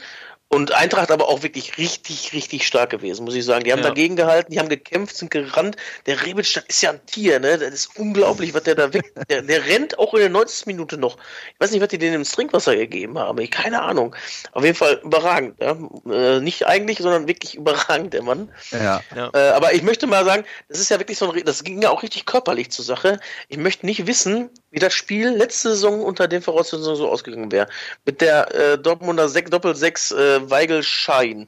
Und Eintracht aber auch wirklich richtig, richtig stark gewesen, muss ich sagen. Die haben Ja. dagegen gehalten, die haben gekämpft, sind gerannt. Der das ist ja ein Tier, ne? Das ist unglaublich, was der da weg. Der, der rennt auch in der 90. Minute noch. Ich weiß nicht, was die denen ins Trinkwasser gegeben haben. Ich, keine Ahnung. Auf jeden Fall überragend. Ja? Äh, nicht eigentlich, sondern wirklich überragend, der Mann. Ja. Äh, aber ich möchte mal sagen, das ist ja wirklich so ein, das ging ja auch richtig körperlich zur Sache. Ich möchte nicht wissen, wie das Spiel letzte Saison unter den Voraussetzungen so ausgegangen wäre. Mit der äh, Dortmunder Sek Doppel-6 äh, Weigel-Schein.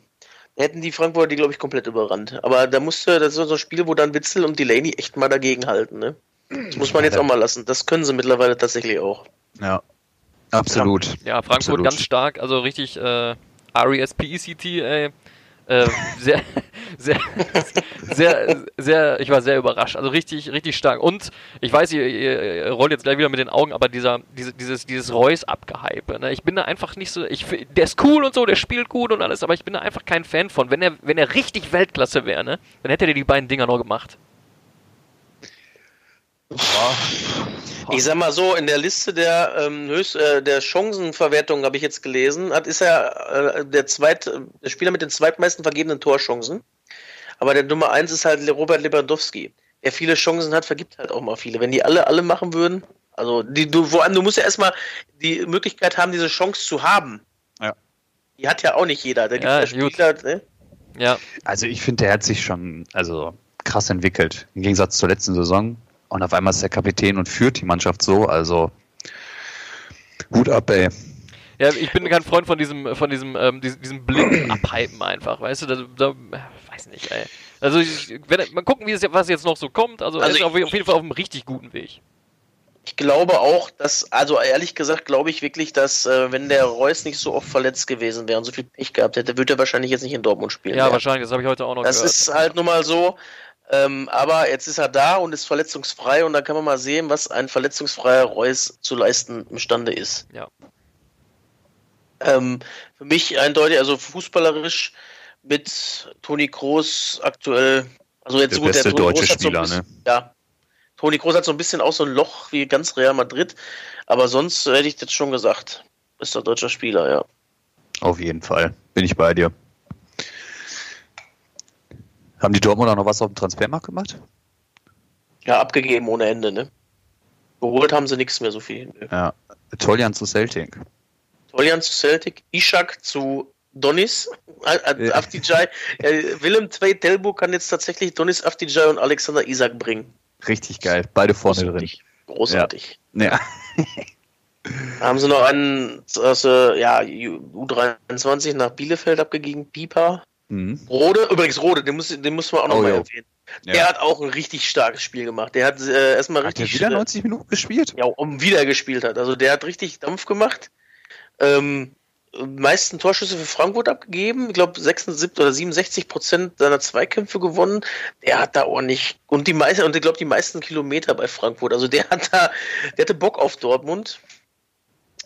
Da hätten die Frankfurter die, glaube ich, komplett überrannt. Aber da musste, das ist so ein Spiel, wo dann Witzel und Delaney echt mal dagegen halten. Ne? Das muss man jetzt auch mal lassen. Das können sie mittlerweile tatsächlich auch. Ja. Absolut. Ja, Frankfurt Absolut. ganz stark, also richtig äh, R-E-S-P-E-C-T, ey. Äh, sehr, sehr, sehr, sehr, ich war sehr überrascht. Also richtig, richtig stark. Und ich weiß, ihr, ihr, rollt jetzt gleich wieder mit den Augen, aber dieser, diese, dieses, dieses Reus abgehype, ne? Ich bin da einfach nicht so, ich, der ist cool und so, der spielt gut und alles, aber ich bin da einfach kein Fan von. Wenn er, wenn er richtig Weltklasse wäre, ne, dann hätte er die beiden Dinger noch gemacht. Ich sag mal so, in der Liste der, ähm, höchst, äh, der Chancenverwertung habe ich jetzt gelesen, hat, ist er äh, der, zweit, der Spieler mit den zweitmeisten vergebenen Torchancen. Aber der Nummer eins ist halt Robert Lewandowski. Wer viele Chancen hat, vergibt halt auch mal viele. Wenn die alle alle machen würden, also die, du, vor allem, du musst ja erstmal die Möglichkeit haben, diese Chance zu haben. Ja. Die hat ja auch nicht jeder. Da gibt Ja, es ja Spieler, ne? Ja, Also ich finde, der hat sich schon also krass entwickelt. Im Gegensatz zur letzten Saison. Und auf einmal ist er Kapitän und führt die Mannschaft so. Also Hut ab, ey. Ja, ich bin kein Freund von diesem, von diesem, ähm, diesem, diesem blinden Abhypen einfach, weißt du, da, da weiß nicht, ey. Also ich, wenn, mal gucken, wie es, was jetzt noch so kommt. Also, er Also ist ich- auf, auf jeden Fall auf einem richtig guten Weg. Ich glaube auch, dass, also ehrlich gesagt, glaube ich wirklich, dass äh, wenn der Reus nicht so oft verletzt gewesen wäre und so viel Pech gehabt hätte, würde er wahrscheinlich jetzt nicht in Dortmund spielen. Ja, mehr. wahrscheinlich, das habe ich heute auch noch Das gehört. ist halt nun mal so. Ähm, aber jetzt ist er da und ist verletzungsfrei und da kann man mal sehen, was ein verletzungsfreier Reus zu leisten imstande ist. Ja. Ähm, für mich eindeutig, also fußballerisch mit Toni Kroos aktuell, also jetzt Der gut, beste Toni deutsche Kroos hat so ein Spieler, bisschen, ne? Ja. Toni Kroos hat so ein bisschen auch so ein Loch wie ganz Real Madrid, aber sonst hätte ich jetzt schon gesagt, ist der deutscher Spieler, ja. Auf jeden Fall. Bin ich bei dir. Haben die Dortmunder noch was auf dem Transfermarkt gemacht? Ja, abgegeben ohne Ende, ne? Geholt haben sie nichts mehr so viel. Ne? Ja. Toljan zu Celtic. Toljan zu Celtic, Ishak zu Donis, Ja. Äh, Willem Tveit Delbo kann jetzt tatsächlich Donis Avdijay und Alexander Isak bringen. Richtig geil. Beide vorne drin. Großartig. Großartig. Ja. Da haben sie noch einen also, ja, U23 nach Bielefeld abgegeben, Pieper. Mhm. Rode, übrigens Rode, den muss, den muss man auch noch Oh, erwähnen. Ja. Der hat auch ein richtig starkes Spiel gemacht. Der hat äh, erstmal Hat der richtig wieder schnell- 90 Minuten gespielt? ja, um wieder gespielt hat. Also der hat richtig Dampf gemacht. Ähm, meisten Torschüsse für Frankfurt abgegeben. Ich glaube 76 oder 67 Prozent seiner Zweikämpfe gewonnen. Der hat da ordentlich und die meisten und ich glaube die meisten Kilometer bei Frankfurt. Also der hat da, der hatte Bock auf Dortmund.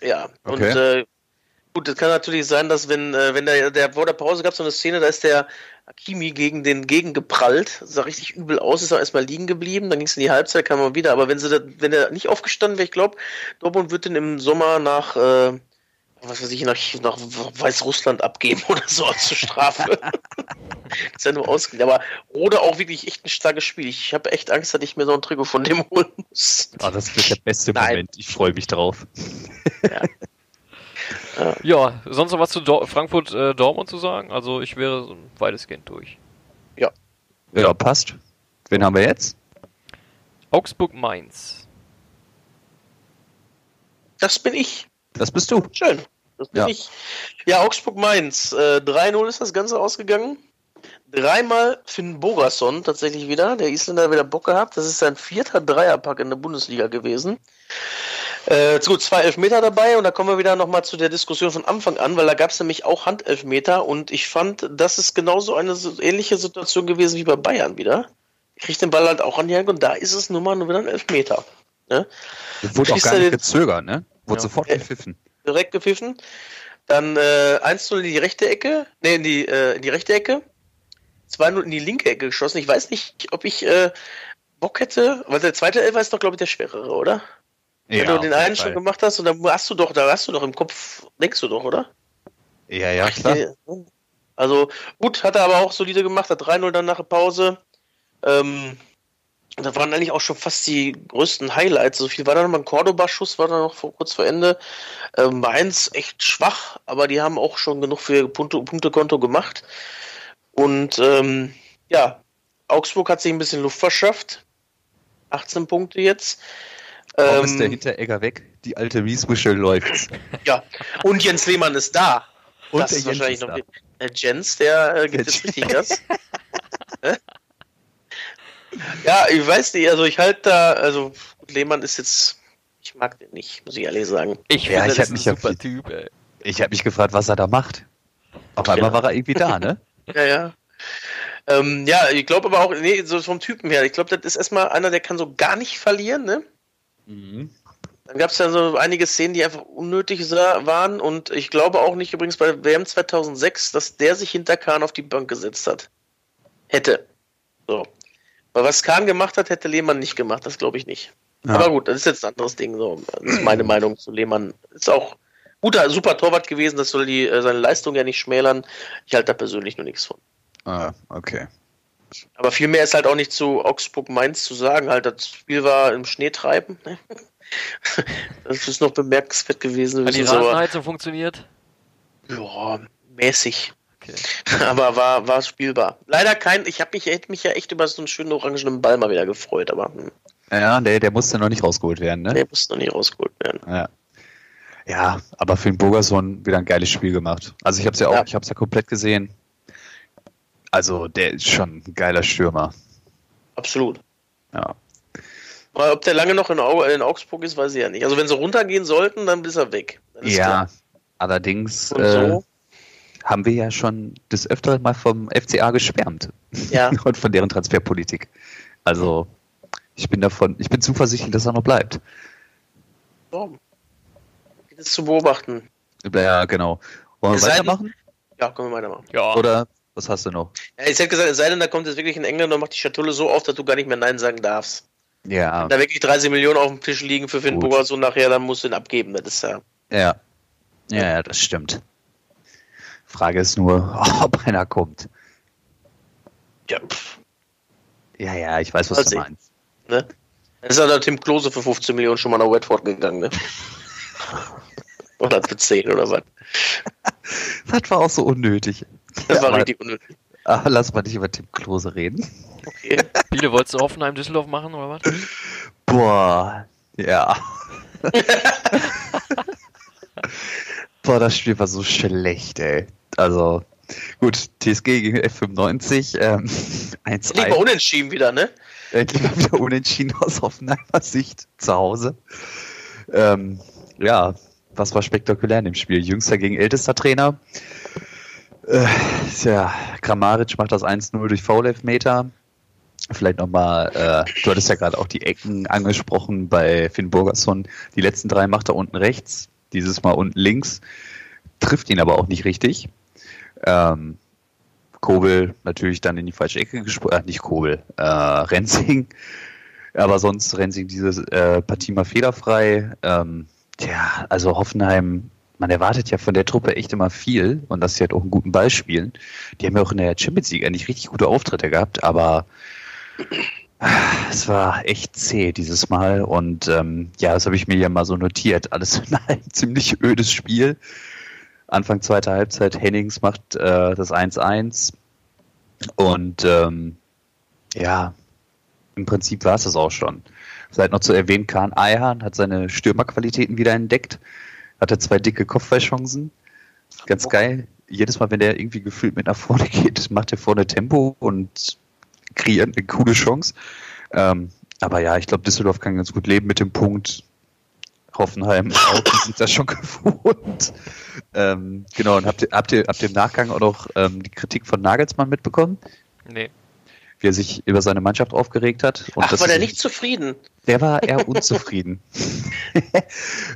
Ja und Okay. äh, Gut, das kann natürlich sein, dass wenn, äh, wenn der, der vor der Pause gab es so eine Szene, da ist der Akimi gegen den Gegen geprallt, sah richtig übel aus, ist auch erstmal liegen geblieben, dann ging es in die Halbzeit, kam er wieder. Aber wenn sie da, wenn er nicht aufgestanden wäre, ich glaube, Dortmund wird den im Sommer nach äh, was weiß ich, nach, nach Weißrussland abgeben oder so zur Strafe. ist ja nur ausgelegt. Aber oder auch wirklich echt ein starkes Spiel. Ich habe echt Angst, dass ich mir so ein Trikot von dem holen muss. Oh, das wird der beste Nein. Moment. Ich freue mich drauf. Ja. Ja, sonst noch was zu Dor Frankfurt äh, Dortmund zu sagen? Also ich wäre so weitestgehend durch. Ja. Ja, passt. Wen haben wir jetzt? Augsburg Mainz. Das bin ich. Das bist du. Schön. Das bin ja. ich. Ja, Augsburg Mainz. Äh, 3-0 ist das Ganze ausgegangen. Dreimal Finn Bogason tatsächlich wieder. Der Isländer hat wieder Bock gehabt. Das ist sein vierter Dreierpack in der Bundesliga gewesen. Äh, gut, zwei Elfmeter dabei und da kommen wir wieder nochmal zu der Diskussion von Anfang an, weil da gab es nämlich auch Handelfmeter und ich fand, das ist genauso eine ähnliche Situation gewesen wie bei Bayern wieder. Kriegt den Ball halt auch an die Hand und da ist es nun mal nur wieder ein Elfmeter. Ne? Wurde auch gar nicht gezögert, ne? Wurde ja. sofort gepfiffen. Direkt gepfiffen. Dann äh, 1-0 in die rechte Ecke, ne, in die, äh, in die rechte Ecke. 2-0 in die linke Ecke geschossen. Ich weiß nicht, ob ich äh, Bock hätte, weil der zweite Elfer ist doch, glaube ich, der schwerere, oder? Wenn ja, du den einen schon gemacht hast, und dann hast du doch, da hast du doch im Kopf, denkst du doch, oder? Ja, ja, klar. Also gut, hat er aber auch solide gemacht, hat 3-0 dann nach der Pause. Ähm, da waren eigentlich auch schon fast die größten Highlights. So viel war da noch ein Cordoba-Schuss, war da noch vor, kurz vor Ende. Ähm, Mainz echt schwach, aber die haben auch schon genug für Punkte, Punktekonto gemacht. Und ähm, ja, Augsburg hat sich ein bisschen Luft verschafft. 18 Punkte jetzt. Warum ähm, ist der Hinteregger weg? Die alte Wiesbuschel läuft. Ja, und Jens Lehmann ist da. Und das ist wahrscheinlich ist noch. Der Jens, der äh, gibt jetzt richtig Gas. ja, ich weiß nicht, also ich halte da, also Lehmann ist jetzt, ich mag den nicht, muss ich ehrlich sagen. Ich ja, finde, ich das ist ein super Typ, ey. Ich habe mich gefragt, was er da macht. Auf einmal ja. war er irgendwie da, ne? ja, ja. Ähm, ja, ich glaube aber auch, nee, so vom Typen her, ich glaube, das ist erstmal einer, der kann so gar nicht verlieren, ne? Mhm. Dann gab es ja so einige Szenen, die einfach unnötig waren und ich glaube auch nicht übrigens bei WM 2006, dass der sich hinter Kahn auf die Bank gesetzt hat. Hätte. So. Aber was Kahn gemacht hat, hätte Lehmann nicht gemacht, das glaube ich nicht. Ja. Aber gut, das ist jetzt ein anderes Ding. So. Das ist meine Meinung zu Lehmann. Ist auch guter, super Torwart gewesen, das soll die, äh, seine Leistung ja nicht schmälern. Ich halte da persönlich nur nichts von. Ah, okay. Aber viel mehr ist halt auch nicht zu Augsburg Mainz zu sagen. Halt, das Spiel war im Schneetreiben. Ne? Das ist noch bemerkenswert gewesen. Hat die Rasenheizung funktioniert? Ja, mäßig. Okay. Aber war, war spielbar. Leider kein, ich habe mich, hätte mich ja echt über so einen schönen orangenen Ball mal wieder gefreut, aber. Hm. Ja, der, der musste noch nicht rausgeholt werden, ne? Der musste noch nicht rausgeholt werden. Ja. Ja, aber für den Burgerson wieder ein geiles Spiel gemacht. Also ich habe es ja auch, ja. ich habe es ja komplett gesehen. Also der ist schon ein geiler Stürmer. Absolut. Ja. Aber ob der lange noch in, Au in, Augsburg ist, weiß ich ja nicht. Also wenn sie runtergehen sollten, dann ist er weg. Ist ja, klar. allerdings äh, haben wir ja schon des Öfteren mal vom FCA geschwärmt. Ja. Und von deren Transferpolitik. Also ich bin davon, ich bin zuversichtlich, dass er noch bleibt. Oh. Das ist zu beobachten. Ja, genau. Wollen wir weitermachen? Ja, können wir weitermachen. Ja. Oder was hast du noch? Ja, ich hätte gesagt, es sei denn, da kommt jetzt wirklich ein Engländer und macht die Schatulle so auf, dass du gar nicht mehr Nein sagen darfst. Ja. Wenn da wirklich 30 Millionen auf dem Tisch liegen für Finn Bogas und nachher, dann musst du ihn abgeben. Das ist ja. Ja. Ja, ja, das stimmt. Frage ist nur, ob einer kommt. Ja. Ja, ja, ich weiß, was also du meinst. Ne? Dann ist ja der Tim Klose für 15 Millionen schon mal nach Redford gegangen, ne? oder für 10 oder was? das war auch so unnötig. Das war richtig unnötig. Aber lass mal nicht über Tim Klose reden. Okay. Biele, wolltest du Hoffenheim Düsseldorf machen oder was? Boah, ja. Boah, das Spiel war so schlecht, ey. Also, gut, TSG gegen F95, ähm, 1 Lieber unentschieden wieder, ne? Endlich mal wieder unentschieden aus Hoffenheimer Sicht zu Hause. Ähm, ja, was war spektakulär in dem Spiel? Jüngster gegen ältester Trainer. Äh, ja, Kramaric macht das 1-0 durch Foul-Elfmeter. Vielleicht nochmal, äh, du hattest ja gerade auch die Ecken angesprochen bei Finn Burgerson. Die letzten drei macht er unten rechts, dieses Mal unten links. trifft ihn aber auch nicht richtig. Ähm, Kobel natürlich dann in die falsche Ecke gesprungen, äh, nicht Kobel, äh, Rensing. Aber sonst Rensing diese äh, Partie mal fehlerfrei. Ähm, tja, also Hoffenheim, man erwartet ja von der Truppe echt immer viel und dass sie halt auch einen guten Ball spielen. Die haben ja auch in der Champions League eigentlich richtig gute Auftritte gehabt, aber es war echt zäh dieses Mal und ähm, ja, das habe ich mir ja mal so notiert. Alles in ein ziemlich ödes Spiel. Anfang zweiter Halbzeit, Hennings macht äh, das 1-1 und ähm, ja, im Prinzip war es das auch schon. Seid noch zu erwähnen, Kahn Eihan hat seine Stürmerqualitäten wieder entdeckt, hatte zwei dicke Kopfballchancen. Ganz oh. geil. Jedes Mal, wenn der irgendwie gefühlt mit nach vorne geht, macht er vorne Tempo und kreiert eine coole Chance. Ähm, aber ja, ich glaube, Düsseldorf kann ganz gut leben mit dem Punkt. Hoffenheim auch, sind das schon gewohnt. Ähm, genau, und habt ihr, habt, ihr, habt ihr im Nachgang auch noch ähm, die Kritik von Nagelsmann mitbekommen? Nee. Wie er sich über seine Mannschaft aufgeregt hat. Und Ach, war der nicht zufrieden? Der war eher unzufrieden.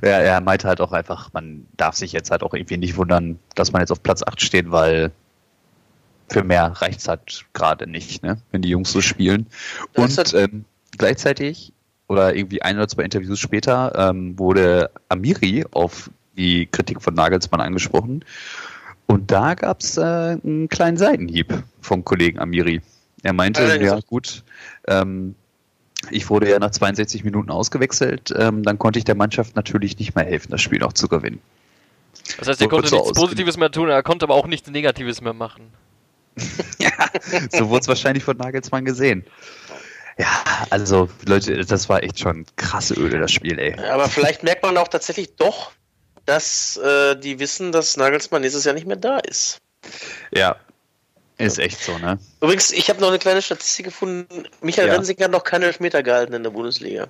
ja, er meinte halt auch einfach, man darf sich jetzt halt auch irgendwie nicht wundern, dass man jetzt auf Platz 8 steht, weil für mehr reicht es halt gerade nicht, ne? wenn die Jungs so spielen. Und ähm, gleichzeitig oder irgendwie ein oder zwei Interviews später ähm, wurde Amiri auf die Kritik von Nagelsmann angesprochen. Und da gab es äh, einen kleinen Seitenhieb vom Kollegen Amiri. Er meinte, ja, ja gut, ähm, ich wurde ja nach 62 Minuten ausgewechselt, ähm, dann konnte ich der Mannschaft natürlich nicht mehr helfen, das Spiel noch zu gewinnen. Das heißt, er konnte nichts ausgehen. Positives mehr tun, er konnte aber auch nichts Negatives mehr machen. ja, so wurde es wahrscheinlich von Nagelsmann gesehen. Ja, also Leute, das war echt schon krasse Öle, das Spiel, ey. Aber vielleicht merkt man auch tatsächlich doch, dass äh, die wissen, dass Nagelsmann nächstes Jahr nicht mehr da ist. Ja, ist echt so, ne? Übrigens, ich habe noch eine kleine Statistik gefunden. Michael ja. Rensing hat noch keine Elfmeter gehalten in der Bundesliga.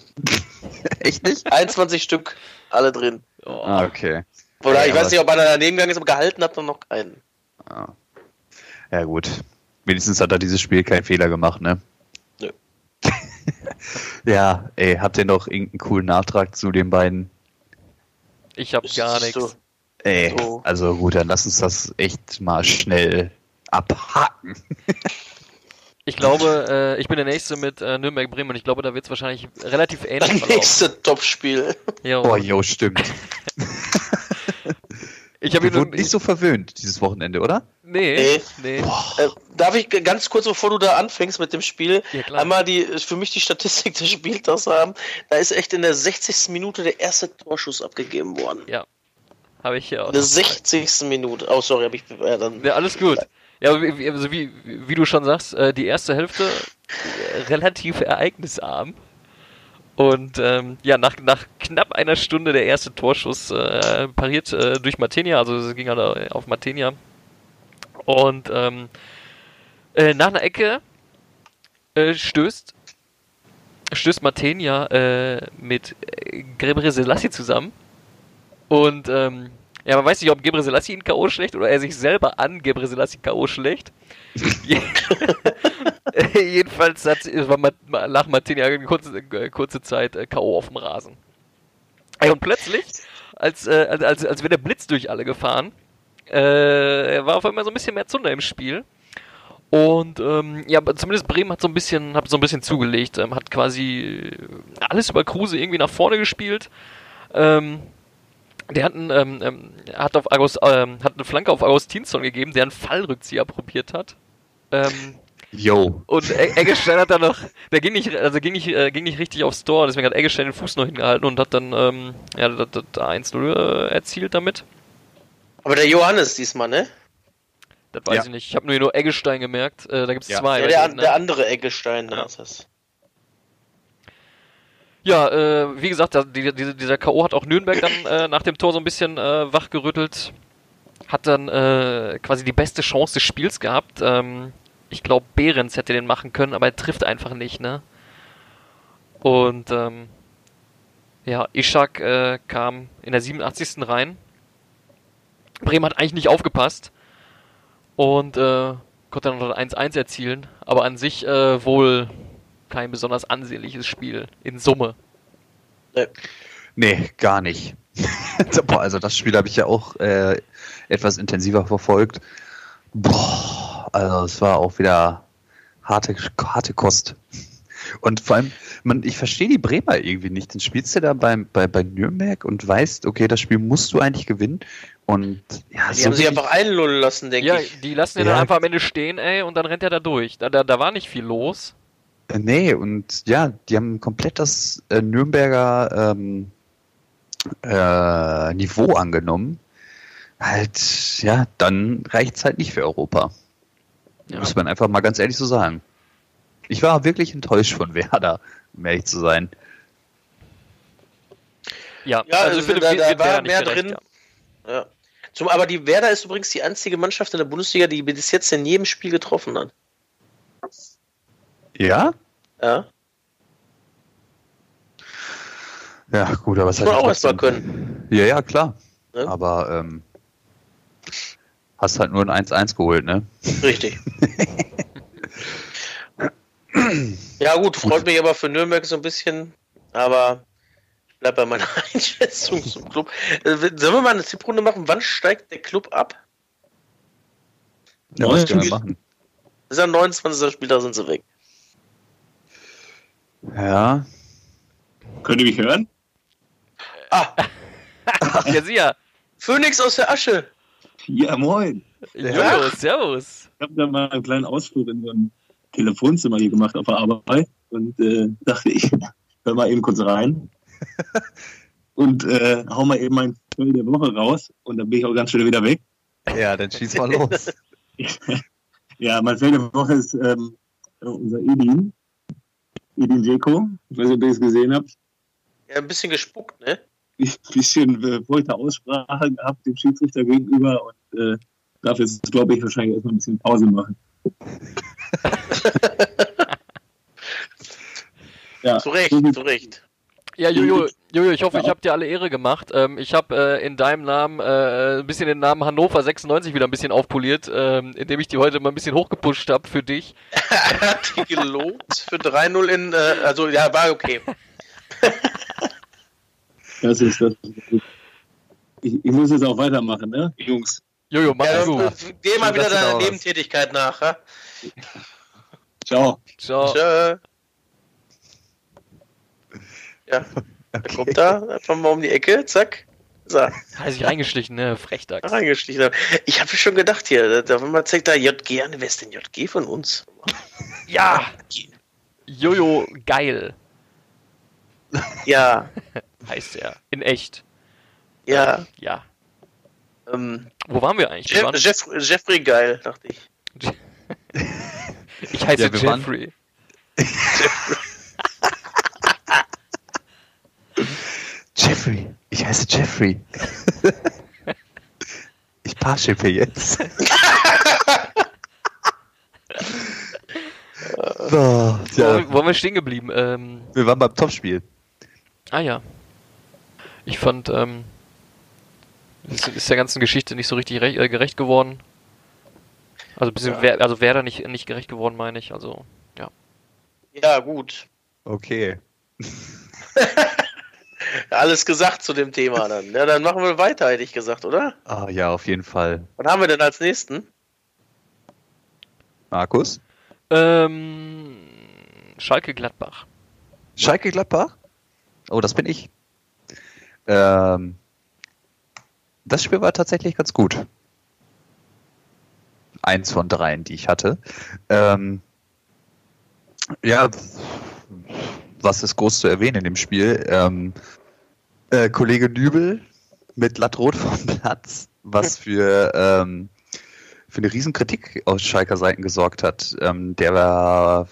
echt nicht? 21 Stück, alle drin. Oh. Ah, okay. Oder ja, ich weiß nicht, ob einer daneben gegangen ist, aber gehalten hat er noch keinen. Ah. Ja, gut. Wenigstens hat er dieses Spiel keinen Fehler gemacht, ne? Nö. ja, ey, habt ihr noch irgendeinen coolen Nachtrag zu den beiden? Ich hab gar nichts. Ey, so. also gut, dann lass uns das echt mal schnell abhaken. Ich glaube, äh, ich bin der Nächste mit äh, Nürnberg-Bremen und ich glaube, da wird es wahrscheinlich relativ ähnlich Das nächste Topspiel. Oh, jo, stimmt. Ich habe ihn nicht so verwöhnt dieses Wochenende, oder? Nee. nee. nee. Äh, darf ich ganz kurz, bevor du da anfängst mit dem Spiel, ja, einmal die für mich die Statistik des Spieltags haben? Da ist echt in der 60. Minute der erste Torschuss abgegeben worden. Ja. Habe ich hier auch. In der 60. Minute. Oh, sorry, habe ich. Ja, dann ja, alles gut. Ja, wie, also wie, wie du schon sagst, äh, die erste Hälfte äh, relativ ereignisarm. Und ähm, ja, nach, nach knapp einer Stunde der erste Torschuss äh, pariert äh, durch Martinia, also es ging halt auf Martinia. Und ähm, äh, nach einer Ecke äh, stößt stößt Martinia äh, mit Grebre Selassie zusammen. Und ähm, ja, man weiß nicht, ob Gebre Selassie ihn K.O. schlägt oder er sich selber an Gebre Selassie K.O. schlägt. Jedenfalls hat, war nach Martinia eine kurze, äh, kurze Zeit äh, K.O. auf dem Rasen. Und plötzlich, als, äh, als, als wäre der Blitz durch alle gefahren, äh, war auf einmal so ein bisschen mehr Zunder im Spiel. Und ähm, ja, zumindest Bremen hat so ein bisschen, hat so ein bisschen zugelegt, ähm, hat quasi alles über Kruse irgendwie nach vorne gespielt. Ähm, der hat, einen, ähm, ähm, hat, auf August, ähm, hat eine Flanke auf Augustinsson gegeben, der einen Fallrückzieher probiert hat. Ähm, Yo. Und e Eggestein hat dann noch, der ging nicht, also ging nicht, äh, ging nicht richtig aufs Tor, deswegen hat Eggestein den Fuß noch hingehalten und hat dann ähm, ja, das, das 1-0 äh, erzielt damit. Aber der Johannes diesmal, ne? Das weiß ja. ich nicht. Ich habe nur, nur Eggestein gemerkt. Äh, da gibt es ja. zwei. Ja, der, ne? der andere Eggestein, ja. das ist. Ja, äh, wie gesagt, die, die, dieser K.O. hat auch Nürnberg dann äh, nach dem Tor so ein bisschen äh, wachgerüttelt. Hat dann äh, quasi die beste Chance des Spiels gehabt. Ähm, ich glaube, Behrens hätte den machen können, aber er trifft einfach nicht, ne? Und ähm, ja, Ishak äh, kam in der 87. rein. Bremen hat eigentlich nicht aufgepasst und äh, konnte dann noch 1-1 erzielen, aber an sich äh, wohl kein besonders ansehnliches Spiel in Summe. Nee, nee gar nicht. also das Spiel habe ich ja auch äh, etwas intensiver verfolgt. Boah, also es war auch wieder harte, harte Kost. Und vor allem, man, ich verstehe die Bremer irgendwie nicht. Dann spielst du da bei, bei, bei Nürnberg und weißt, okay, das Spiel musst du eigentlich gewinnen. Und ja, Die so haben sich einfach einlullen lassen, denke Ja, ich. die lassen den Ja. dann einfach am Ende stehen, ey, und dann rennt er da durch. Da, da, da war nicht viel los. Äh, Nee, und ja, die haben komplett das äh, Nürnberger ähm, äh, Niveau angenommen. Halt, ja, dann reicht's halt nicht für Europa. Ja. Muss man einfach mal ganz ehrlich so sagen. Ich war wirklich enttäuscht von Werder, um ehrlich zu sein. Ja, Ja, also Philipp, da- wird- da war mehr drin. ja. Ja. Zum, aber die Werder ist übrigens die einzige Mannschaft in der Bundesliga, die bis jetzt in jedem Spiel getroffen hat. Ja? Ja. Ja, gut, aber was Muss man heißt auch erst mal trotzdem? können. Ja, ja, klar. Ne? Aber ähm, hast halt nur ein 1-1 geholt, ne? Richtig. ja, gut, freut mich aber für Nürnberg so ein bisschen, aber ich bleib bei meiner Einschätzung zum Club. Äh, Sollen wir mal eine Tipprunde machen? Wann steigt der Club ab? Ja, was können wir machen? Das ist am 29. Spiel, da sind sie weg. Ja. Könnt ihr mich hören? Ah, Ja, sieh ja. Phoenix aus der Asche. Ja, moin. Jojo, servus. Ich habe da mal einen kleinen Ausflug in so ein Telefonzimmer hier gemacht auf der Arbeit und äh, dachte ich, hör mal eben kurz rein und äh, hau mal eben mein Film der Woche raus und dann bin ich auch ganz schnell wieder weg. Ja, dann schieß mal los. Ja, mein Film der Woche ist ähm, unser Edin, Edin Dzeko. Ich weiß nicht, ob ihr es gesehen habt. Ja, ein bisschen gespuckt, ne? Ein bisschen äh, feuchte Aussprache gehabt dem Schiedsrichter gegenüber und äh, darf jetzt, glaube ich, wahrscheinlich erstmal ein bisschen Pause machen. ja, Zu Recht, so zu Recht. Ja, Jojo, Jojo, ich hoffe, Ja. ich habe dir alle Ehre gemacht. Ähm, ich habe äh, in deinem Namen äh, ein bisschen den Namen Hannover 96 wieder ein bisschen aufpoliert, ähm, indem ich die heute mal ein bisschen hochgepusht habe für dich. Er hat die gelobt für 3-0 in, äh, also ja, war okay. Das ist das. Ich, ich muss jetzt auch weitermachen, ne, Jungs? Jojo, mach Ja, du. geh mal wieder deiner. Nebentätigkeit nach, ja? Ciao. Ciao. Tschö. Ja, er kommt da einfach mal um die Ecke, zack. So, Hat sich reingeschlichen, ne? Frechdachs. reingeschlichen. Ich habe schon gedacht hier, da wenn man zeigt da JG an, wer ist denn JG von uns? Ja! Jojo, geil, Ja, heißt er. In echt. ja. Ja. Ähm, Wo waren wir eigentlich? Wir Jeff, waren, Jeff, Jeffrey geil, dachte ich. ich heiße Ja, wir waren- Jeffrey. Jeffrey. Ich heiße Jeffrey. ich paarschippe jetzt. so, Wo, tja, wo waren wir stehen geblieben? Ähm, wir waren beim Topspiel. ah ja. Ich fand, ähm, ist, ist der ganzen Geschichte nicht so richtig äh, gerecht geworden. Also, ein bisschen Ja. wer, also Werder nicht, nicht gerecht geworden, meine ich. Also, ja. Ja, gut. Okay. Alles gesagt zu dem Thema dann. Ja, dann machen wir weiter, hätte ich gesagt, oder? Ah ja, auf jeden Fall. Was haben wir denn als nächsten? Markus? Ähm, Schalke Gladbach. Schalke Gladbach? Oh, das bin ich. Ähm, das Spiel war tatsächlich ganz gut. Eins von dreien, die ich hatte. Ähm, ja, was ist groß zu erwähnen in dem Spiel? Ähm, äh, Kollege Nübel mit Lattrot vom Platz, was für, ähm, für eine Riesenkritik aus Schalker Seiten gesorgt hat. Ähm, der war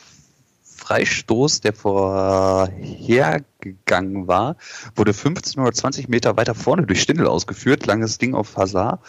Freistoß, der vorhergegangen war, wurde 15 oder 20 Meter weiter vorne durch Stindel ausgeführt, langes Ding auf Hazard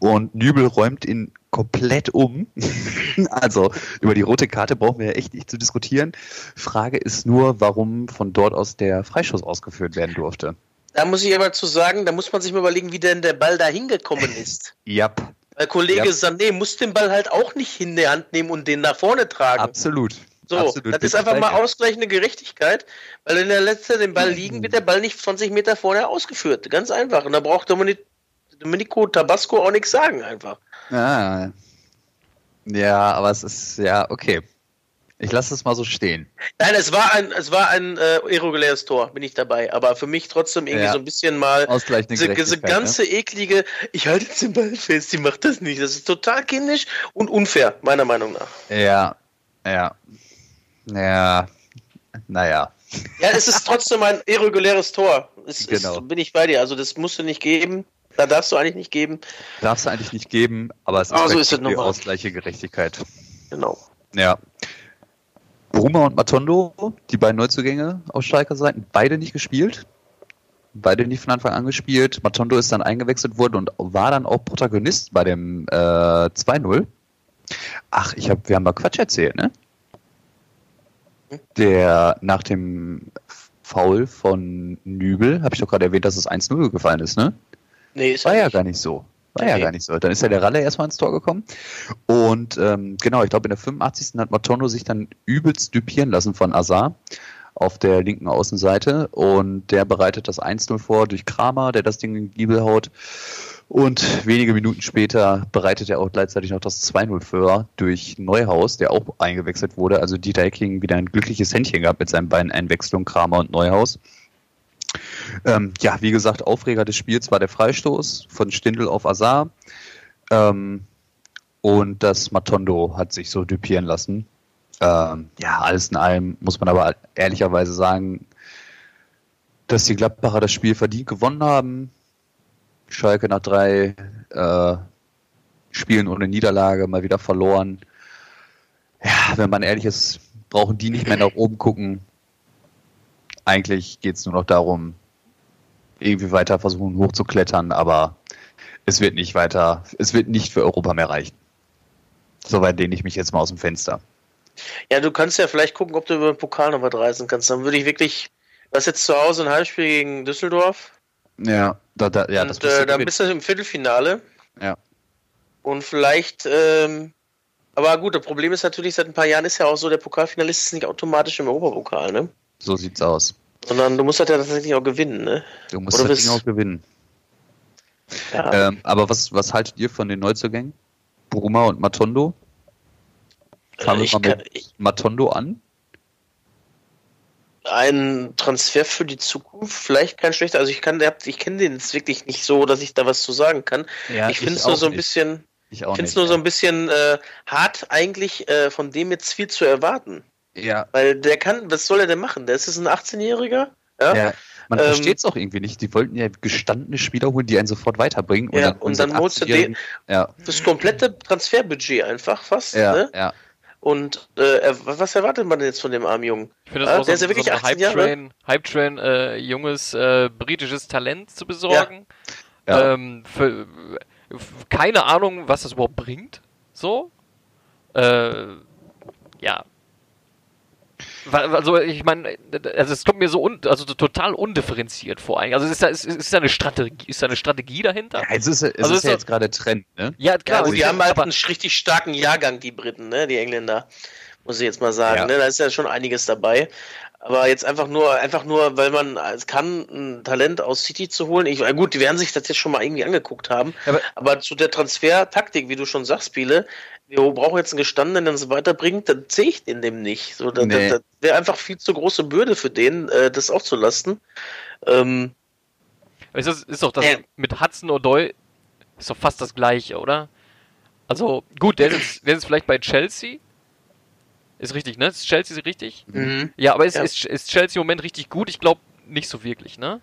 und Nübel räumt ihn komplett um. also über die rote Karte brauchen wir ja echt nicht zu diskutieren. Frage ist nur, warum von dort aus der Freischuss ausgeführt werden durfte. Da muss ich aber zu sagen, da muss man sich mal überlegen, wie denn der Ball da hingekommen ist. Yep, Weil Kollege Ja. Sané muss den Ball halt auch nicht in der Hand nehmen und den nach vorne tragen. absolut. So, absolut. das ist einfach mal ausgleichende Gerechtigkeit, weil in der letzte den Ball liegen, wird der Ball nicht 20 Meter vorher ausgeführt. Ganz einfach. Und da braucht Dominik Domenico Tabasco auch nichts sagen einfach. Ah. Ja, aber es ist, ja, okay. Ich lasse es mal so stehen. Nein, es war ein, es war ein äh, irreguläres Tor, bin ich dabei. Aber für mich trotzdem irgendwie Ja. so ein bisschen mal diese, diese Gerechtigkeit, ganze eklige, ich halte jetzt den Ball fest, die macht das nicht. Das ist total kindisch und unfair, meiner Meinung nach. Ne? Ja, ja. Ja, naja. Ja, es ist trotzdem ein irreguläres Tor. Es, Genau. ist, bin ich bei dir. Also das musst du nicht geben. Da darfst du eigentlich nicht geben. Darf es eigentlich nicht geben, aber es ist, Aber so ist die ausgleiche Gerechtigkeit. Genau. Ja. Bruma und Matondo, die beiden Neuzugänge auf Schalker Seiten, beide nicht gespielt. Beide nicht von Anfang an gespielt. Matondo ist dann eingewechselt worden und war dann auch Protagonist bei dem äh, 2-0. Ach, ich hab, wir haben mal Quatsch erzählt, ne? Der nach dem Foul von Nübel, habe ich doch gerade erwähnt, dass es 1-0 gefallen ist, ne? Nee, ist War ja nicht. gar nicht so. War ja Nee. gar nicht so. Dann ist ja der Ralle erstmal ins Tor gekommen. Und ähm, genau, ich glaube, in der 85. hat Matondo sich dann übelst düpieren lassen von Azar auf der linken Außenseite. Und der bereitet das 1-0 vor durch Kramer, der das Ding in den Giebel haut. Und wenige Minuten später bereitet er auch gleichzeitig noch das 2-0 vor durch Neuhaus, der auch eingewechselt wurde. Also Dieter Hecking wieder ein glückliches Händchen gehabt mit seinen beiden Einwechslungen, Kramer und Neuhaus. Ähm, ja, wie gesagt, Aufreger des Spiels war der Freistoß von Stindl auf Azar. Ähm, und das Matondo hat sich so düpieren lassen. Ähm, ja, alles in allem muss man aber ehrlicherweise sagen, dass die Gladbacher das Spiel verdient gewonnen haben. Schalke nach drei äh, Spielen ohne Niederlage mal wieder verloren. Ja, wenn man ehrlich ist, brauchen die nicht mehr nach oben gucken. Eigentlich geht es nur noch darum, irgendwie weiter versuchen hochzuklettern, aber es wird nicht weiter, es wird nicht für Europa mehr reichen. Soweit lehne ich mich jetzt mal aus dem Fenster. Ja, du kannst ja vielleicht gucken, ob du über den Pokal noch was reißen kannst. Dann würde ich wirklich, du hast jetzt zu Hause ein Heimspiel gegen Düsseldorf. Ja, da, da, ja das und äh, dann bist du im Viertelfinale. Ja. Und vielleicht, ähm, aber gut, das Problem ist natürlich, seit ein paar Jahren ist ja auch so, der Pokalfinalist ist nicht automatisch im Europapokal, ne? So sieht's aus. Sondern du musst das ja tatsächlich auch gewinnen, ne? Du musst Oder das bist- Ding auch gewinnen. Ja. Ähm, aber was, was haltet ihr von den Neuzugängen? Bruma und Matondo? Fangen Äh, wir ich mal mit ich, Matondo an. ein Transfer für die Zukunft, vielleicht kein schlechter. Also ich kann, der- ich kenne den jetzt wirklich nicht so, dass ich da was zu sagen kann. Ja, ich finde es nur so ein bisschen, Ich finde es nicht. nur so ein bisschen äh, hart, eigentlich äh, von dem jetzt viel zu erwarten. Ja, Weil der kann, was soll er denn machen? Der ist jetzt ein 18-Jähriger. Ja? ja. Man Ähm, versteht es auch irgendwie nicht. Die wollten ja gestandene Spieler holen, die einen sofort weiterbringen. Ja, holen und dann holst du 18-Jährigen. Ja, Das komplette Transferbudget einfach fast. ja, Ne? ja. Und äh, was erwartet man denn jetzt von dem armen Jungen? Ich finde Ja, das auch der ist so, ja wirklich so ein 18 Jahre. Hype-Train, Hype-Train äh, junges äh, britisches Talent zu besorgen. Ja. Ähm, für, keine Ahnung, was das überhaupt bringt. So. Äh, ja. Also ich meine, also es kommt mir so un, also so total undifferenziert vor. eigentlich. Also ist da, ist, ist da eine Strategie, ist da eine Strategie dahinter? ja es ist, es Also ist ist ja jetzt gerade Trend, ne? Ja, klar. Ja, ich- die haben halt einen richtig starken Jahrgang, die Briten, ne? die Engländer. Muss ich jetzt mal sagen. Ja. Ne? Da ist ja schon einiges dabei. Aber jetzt einfach nur, einfach nur, weil man es kann, ein Talent aus City zu holen. Ich, gut, die werden sich das jetzt schon mal irgendwie angeguckt haben. Aber- Aber zu der Transfertaktik, wie du schon sagst, Spiele, wir brauchen jetzt einen gestandenen, der uns weiterbringt, dann sehe ich den dem nicht. So, da, Nee. da, das wäre einfach viel zu große Bürde für den, äh, das aufzulasten. Ähm, Es ist, ist doch das Ja. mit Hudson O'Doy ist doch fast das gleiche, oder? Also, gut, der ist, jetzt, der ist vielleicht bei Chelsea. Ist richtig, ne? Ist Chelsea richtig? mhm. Ja, aber ist, Ja. ist, ist Chelsea im Moment richtig gut? Ich glaube nicht so wirklich, ne?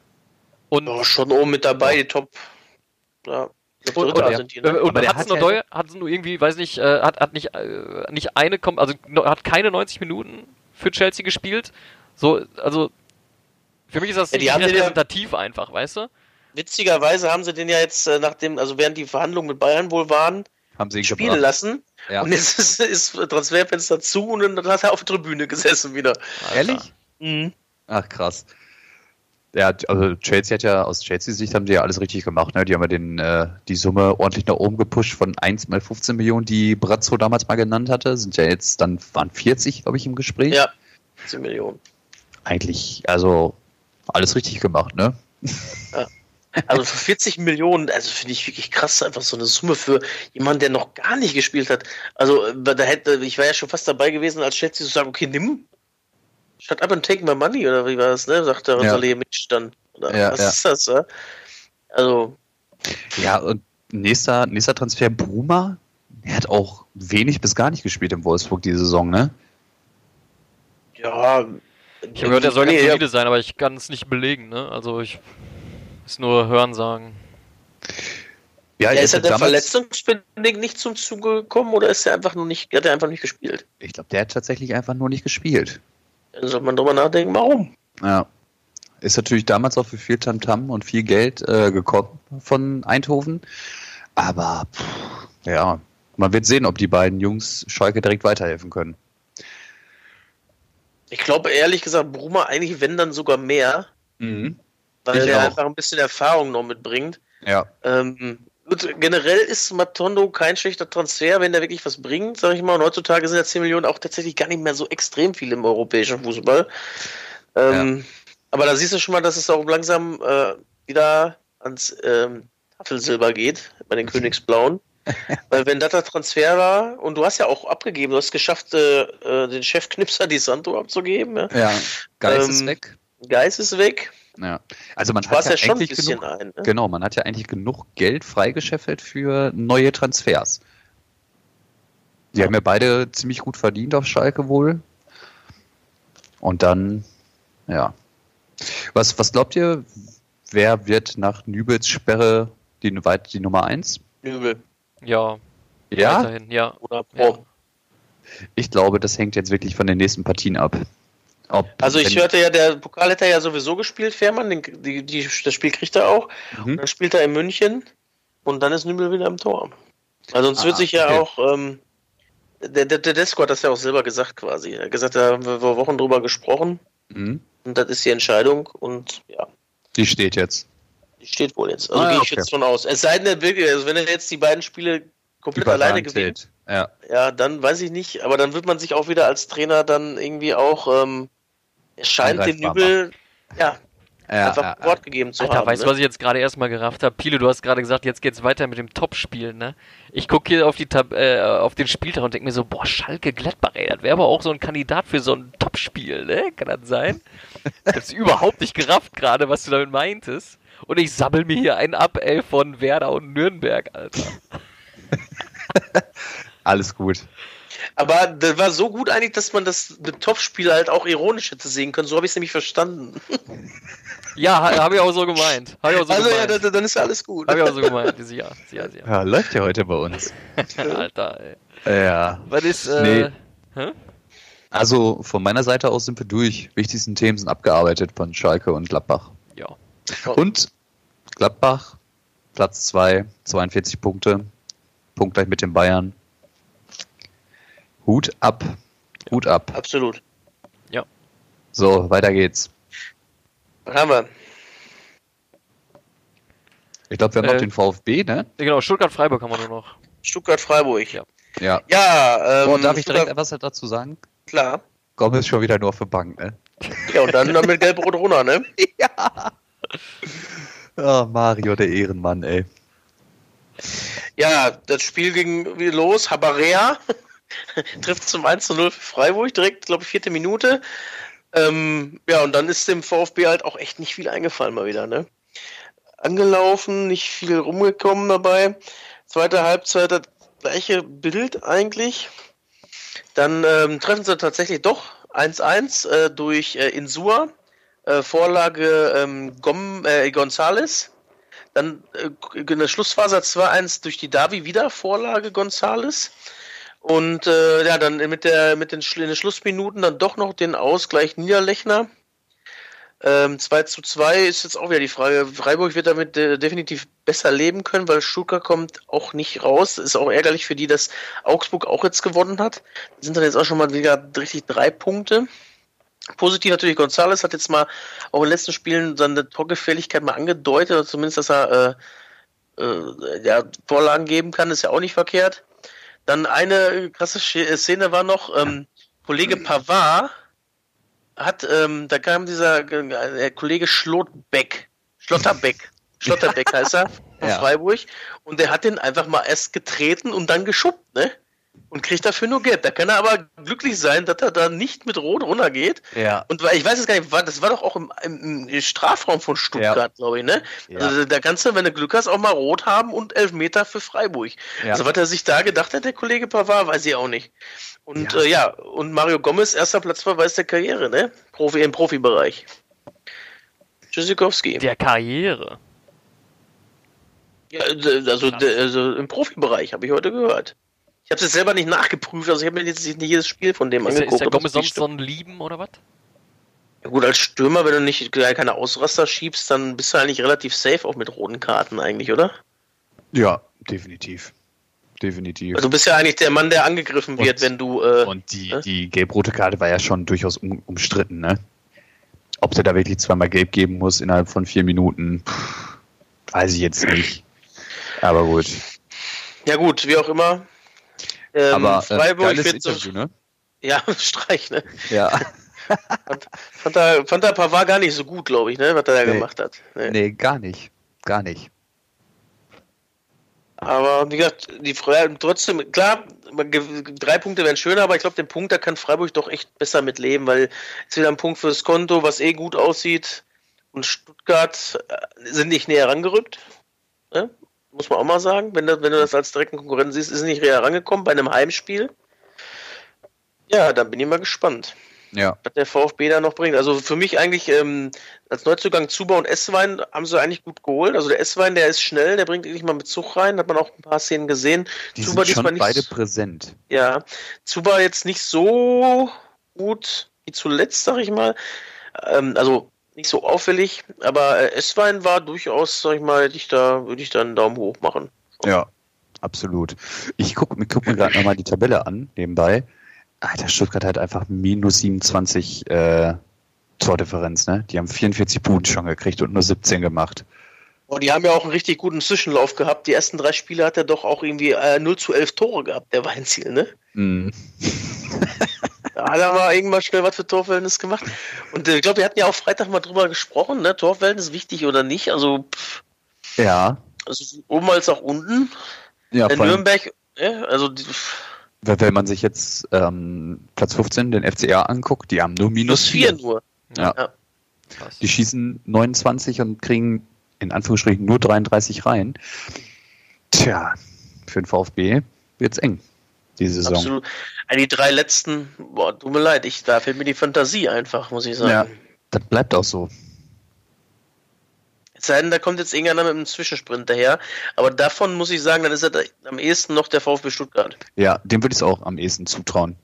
Und, oh, schon oben mit dabei, die Top. Ja, und, und, sind die, ne? und hat ja- O'Doy hat nur irgendwie, weiß nicht, äh, hat, hat nicht, äh, nicht eine, also hat keine 90 Minuten für Chelsea gespielt. So, also für mich ist das Ja, nicht ja- repräsentativ einfach, weißt du? Witzigerweise haben sie den ja jetzt äh, nach dem, also während die Verhandlungen mit Bayern wohl waren, Haben sie ihn spielen gebracht. lassen. Ja. Und jetzt ist, ist Transferfenster zu und dann hat er auf der Tribüne gesessen wieder. Alter. Ehrlich? Mhm. Ach krass. Ja, also Chelsea hat ja aus Chelseas Sicht haben die ja alles richtig gemacht. Ne? Die haben ja den, äh, die Summe ordentlich nach oben gepusht von 1 mal 15 Millionen, die Brazzo damals mal genannt hatte. Sind ja jetzt dann waren 40, glaube ich, im Gespräch. Ja, 10 Millionen. Eigentlich, also alles richtig gemacht, ne? Also für 40 Millionen, also finde ich wirklich krass, einfach so eine Summe für jemanden, der noch gar nicht gespielt hat. Also äh, da hätte, ich war ja schon fast dabei gewesen, als Chelsea zu sagen, okay, nimm. Shut up and take my money, oder wie war das, ne? Sagt der Ja. Salihamidzic dann. Oder Ja, was ja. ist das, ja? Also, Ja, und nächster, nächster Transfer, Bruma, er hat auch wenig bis gar nicht gespielt im Wolfsburg diese Saison, ne? ja. Ich habe gehört, er soll nee, ganz ja, solide sein, aber ich kann es nicht belegen, ne? Also ich ist nur Hören sagen. Ja, ja, ist er ja der damals- verletzungsbedingt nicht zum Zuge gekommen oder ist er einfach nur nicht, hat er einfach nicht gespielt? Ich glaube, der hat tatsächlich einfach nur nicht gespielt. Dann sollte man drüber nachdenken, warum? Ja. Ist natürlich damals auch für viel Tamtam und viel Geld äh, gekommen von Eindhoven. Aber pff, ja, man wird sehen, ob die beiden Jungs Schalke direkt weiterhelfen können. Ich glaube ehrlich gesagt, Bruma eigentlich, wenn dann sogar mehr, weil Ich der auch. einfach ein bisschen Erfahrung noch mitbringt. Ja. Ähm, gut, generell ist Matondo kein schlechter Transfer, wenn der wirklich was bringt, sag ich mal. Und heutzutage sind ja 10 Millionen auch tatsächlich gar nicht mehr so extrem viel im europäischen Fußball. Ähm, Aber da siehst du schon mal, dass es auch langsam äh, wieder ans ähm, Tafelsilber geht bei den Königsblauen. Weil wenn das der Transfer war, und du hast ja auch abgegeben, du hast geschafft, äh, äh, den Chefknipser die Santo abzugeben. Ja? Ja. Geist ist Ähm, weg. Geist ist weg. Ja. Also man Sparst hat ja ja, schon ein eigentlich bisschen genug, ein. Ne? genau, man hat ja eigentlich genug Geld freigeschäffelt für neue Transfers. Die haben ja beide ziemlich gut verdient auf Schalke wohl. Und dann, ja. Was, was glaubt ihr, wer wird nach Nübels Sperre die, die Nummer eins? Übel. Ja, Ja, weiterhin, ja. Oder Pro. ich glaube, das hängt jetzt wirklich von den nächsten Partien ab. Ob, Also ich hörte ja, der Pokal hätte er ja sowieso gespielt, Fährmann, den, die, die, das Spiel kriegt er auch. Mhm. Dann spielt er in München und dann ist Nübel wieder im Tor. Also sonst Ah, wird sich ja okay. auch, ähm, der, der, der Desko hat das ja auch selber gesagt quasi. Er hat gesagt, da haben wir vor Wochen drüber gesprochen Mhm. und das ist die Entscheidung und ja, Die steht jetzt. die steht wohl jetzt. Also Ah, gehe ich okay. jetzt von aus. Es sei denn, also wenn er jetzt die beiden Spiele komplett alleine Überragend gewinnt. Ja. ja, dann weiß ich nicht, aber dann wird man sich auch wieder als Trainer dann irgendwie auch, ähm, es scheint Angreifbar Nübel, ja, Ja, einfach ja, Wort gegeben zu Alter, haben. weißt du, ne? was ich jetzt gerade erstmal gerafft habe? Pile, du hast gerade gesagt, jetzt geht's weiter mit dem Topspiel, ne? Ich gucke hier auf die Tab äh, auf den Spieltag und denke mir so, boah, Schalke Gladbach, ey, das wäre aber auch so ein Kandidat für so ein Topspiel, ne? Kann das sein? Ich hab's überhaupt nicht gerafft gerade, was du damit meintest. Und ich sammel mir hier einen ab, ey, von Werder und Nürnberg, Alter. Alles gut. Aber das war so gut eigentlich, dass man das mit Topspiel halt auch ironisch hätte sehen können. So habe ich es nämlich verstanden. Ja, ha- habe ich auch so gemeint. Auch so also ja, gemeint. dann, dann ist ja alles gut. Habe ich auch so gemeint. Ja, ja, ja. Ja, läuft ja heute bei uns. Alter, ey. Ja. Was ist, äh, Nee. Also von meiner Seite aus sind wir durch. Wichtigsten Themen sind abgearbeitet von Schalke und Gladbach. ja. Und Gladbach, Platz 2, 42 Punkte. Punktgleich mit den Bayern. Hut ab. Hut ab. Absolut. So, weiter geht's. Was haben wir? Ich glaube, wir haben noch Äh, den VfB, ne? Genau, Stuttgart-Freiburg haben wir nur noch. Stuttgart-Freiburg. Ja. Ja, Ja. ähm, Boah, darf ich direkt etwas dazu sagen? Klar. Gomez schon wieder nur auf der Bank, ne? Ja, und dann, mit Gelb-Rot runter, ne? Oh, Mario, der Ehrenmann, ey. Ja, das Spiel ging wieder los. Habarea trifft zum 1 zu 0 für Freiburg, direkt, glaube ich, vierte Minute. Ähm, ja, und dann ist dem VfB halt auch echt nicht viel eingefallen mal wieder, ne? Angelaufen, nicht viel rumgekommen dabei. Zweite Halbzeit das gleiche Bild eigentlich. Dann ähm, treffen sie tatsächlich doch 1-1 äh, durch äh, Insua. Äh, Vorlage ähm, Gom, äh, Gonzales. Dann äh, in der Schlussphase 2-1 durch die Davi wieder Vorlage Gonzales. Und äh, ja, dann mit, der, mit den, den Schlussminuten dann doch noch den Ausgleich Niederlechner. Ähm, 2 zu 2 ist jetzt auch wieder die Frage. Freiburg wird damit äh, definitiv besser leben können, weil Stuttgart kommt auch nicht raus. Ist auch ärgerlich für die, dass Augsburg auch jetzt gewonnen hat. Sind dann jetzt auch schon mal wieder richtig drei Punkte. Positiv natürlich, González hat jetzt mal auch in den letzten Spielen seine Torgefährlichkeit mal angedeutet, oder zumindest, dass er äh, äh, ja, Vorlagen geben kann, ist ja auch nicht verkehrt. Dann eine krasse Sch- Szene war noch, ähm, Kollege Pavard hat, ähm, da kam dieser äh, Kollege Schlotbeck, Schlotterbeck, Schlotterbeck heißt er, von Ja. Freiburg. Und der hat den einfach mal erst getreten und dann geschubbt, ne? Und kriegt dafür nur Geld. Da kann er aber glücklich sein, dass er da nicht mit Rot runtergeht. Ja. Und weil ich weiß es gar nicht, das war doch auch im, im, Strafraum von Stuttgart, glaube ich, ne? Ja. Also da kannst du, wenn du Glück hast, auch mal Rot haben und Elfmeter für Freiburg. Ja. Also was er sich da gedacht hat, der Kollege Pavard, weiß ich auch nicht. Und Ja. ja, äh, ja und Mario Gomez, erster Platzverweis der Karriere, ne? Profi im Profibereich. Tschüssikowski. Der Karriere. Ja, also, also im Profibereich, habe ich heute gehört. Ich habe es jetzt selber nicht nachgeprüft, also ich habe mir jetzt nicht jedes Spiel von dem Ist, der- angeguckt. ist der ob das Gomez sonst so ein Lieben oder was? Ja, gut, als Stürmer, wenn du nicht gleich keine Ausraster schiebst, dann bist du eigentlich relativ safe auch mit roten Karten eigentlich, oder? Ja, definitiv. Definitiv. Also du bist ja eigentlich der Mann, der angegriffen wird, Und- wenn du. Äh, Und die, ne? die gelb-rote Karte war ja schon durchaus um, umstritten, ne? Ob der da wirklich zweimal gelb geben muss innerhalb von vier Minuten, pff, weiß ich jetzt nicht. Aber gut. ja gut, wie auch immer. Ähm, Aber äh, Freiburg geiles wird so, Interview, ne? Ja, Streich, ne? Ja. Fand er, fand er Pavard gar nicht so gut, glaube ich, ne? Was er da Nee. gemacht hat. Nee. nee, gar nicht. Gar nicht. Aber wie gesagt, die Freiburg trotzdem, klar, drei Punkte wären schöner, aber ich glaube, den Punkt, da kann Freiburg doch echt besser mit leben, weil es wieder ein Punkt fürs Konto, was eh gut aussieht. Und Stuttgart äh, sind nicht näher rangerückt. Ne? Muss man auch mal sagen. Wenn, das, wenn du das als direkten Konkurrenten siehst, ist nicht näher rangekommen bei einem Heimspiel. Ja, dann bin ich mal gespannt, Ja. was der VfB da noch bringt. Also für mich eigentlich ähm, als Neuzugang Zuba und Esswein haben sie eigentlich gut geholt. Also der Esswein, der ist schnell, der bringt wirklich mal mit Zug rein, hat man auch ein paar Szenen gesehen. Die Zuba sind diesmal schon nicht beide präsent. Ja, Zuba jetzt nicht so gut wie zuletzt, sag ich mal. Ähm, also nicht so auffällig, aber äh, Esswein war durchaus, sag ich mal, hätte ich da, würde ich da einen Daumen hoch machen. Ja, absolut. Ich gucke mir, guck mir gerade nochmal die Tabelle an, nebenbei. Alter, Stuttgart hat einfach minus 27 äh, Tordifferenz, ne? Die haben 44 Buden schon gekriegt und nur 17 gemacht. Und die haben ja auch einen richtig guten Zwischenlauf gehabt. Die ersten drei Spiele hat er doch auch irgendwie äh, 0 zu 11 Tore gehabt, der Weinziel, ne? Mhm. Da hat er mal irgendwann schnell was für Torverhältnis gemacht. Und äh, ich glaube, wir hatten ja auch Freitag mal drüber gesprochen, ne? Torverhältnis wichtig oder nicht. Also, pff, Ja, also oben als auch unten. ja In Nürnberg, ja, also die, wenn man sich jetzt ähm, Platz 15, den FCA anguckt, die haben nur minus minus 4 4. nur. Ja. Ja. Die schießen 29 und kriegen in Anführungsstrichen nur 33 rein. Tja, für den VfB wird's eng, die Saison. Absolut. Also die drei letzten, boah, tut mir leid, ich, da fehlt mir die Fantasie einfach, muss ich sagen. Ja. Das bleibt auch so. Es sei denn, da kommt jetzt irgendeiner mit einem Zwischensprint daher. Aber davon muss ich sagen, dann ist er da am ehesten noch der VfB Stuttgart. Ja, dem würde ich es auch am ehesten zutrauen.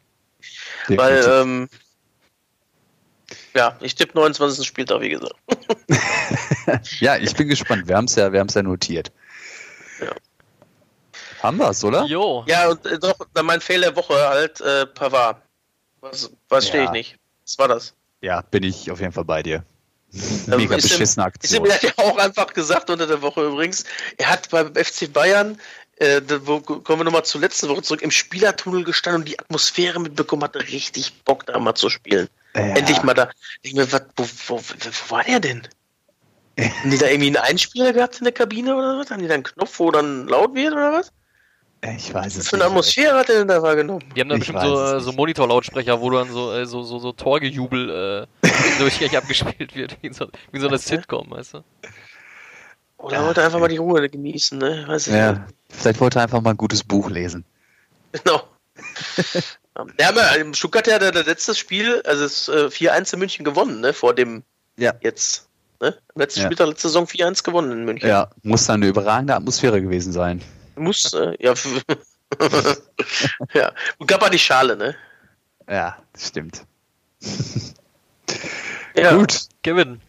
Weil, ähm, ja, ich tippe 29. Spieltag, wie gesagt. ja, ich bin gespannt. Wir haben es ja, wir ja notiert. Ja. Haben wir es, oder? Jo. Ja, und äh, doch, dann mein Fail der Woche halt äh, Pavard. Was, was stehe ich Ja. nicht? Was war das? Ja, bin ich auf jeden Fall bei dir. Ähm, Mega ist beschissene Ist ihm Aktion. ja auch einfach gesagt unter der Woche übrigens. Er hat beim FC Bayern, äh, da, wo, kommen wir nochmal zur letzten Woche zurück, im Spielertunnel gestanden und die Atmosphäre mitbekommen, hatte richtig Bock da mal zu spielen. Ja. Endlich mal da. Ich mir, wat, wo, wo, wo, wo war der denn? Haben die da irgendwie einen Einspieler gehabt in der Kabine oder was? Haben die da einen Knopf, wo dann laut wird oder was? Ich weiß es Was für eine nicht. Atmosphäre hat er denn da wahrgenommen? Die haben dann Ich bestimmt so, äh, nicht. so Monitorlautsprecher, wo dann so, äh, so, so, so Torgejubel äh, durchgängig abgespielt wird, wie so, wie so einer Sitcom, weißt du? Oder Ja, wollte er einfach mal die Ruhe genießen, ne? Weiß ich nicht. Ja, vielleicht wollte er einfach mal ein gutes Buch lesen. Genau. Ja, im Stuttgart ja das letzte Spiel, also äh, 4-1 in München gewonnen, ne? Vor dem Ja. jetzt. Ne? Am letzten Ja. Spieltag letzte Saison 4-1 gewonnen in München. Ja, muss dann eine überragende Atmosphäre gewesen sein. Muss, äh, ja. ja. Und gab auch die Schale, ne? Ja, das stimmt. Ja. Gut. Kevin,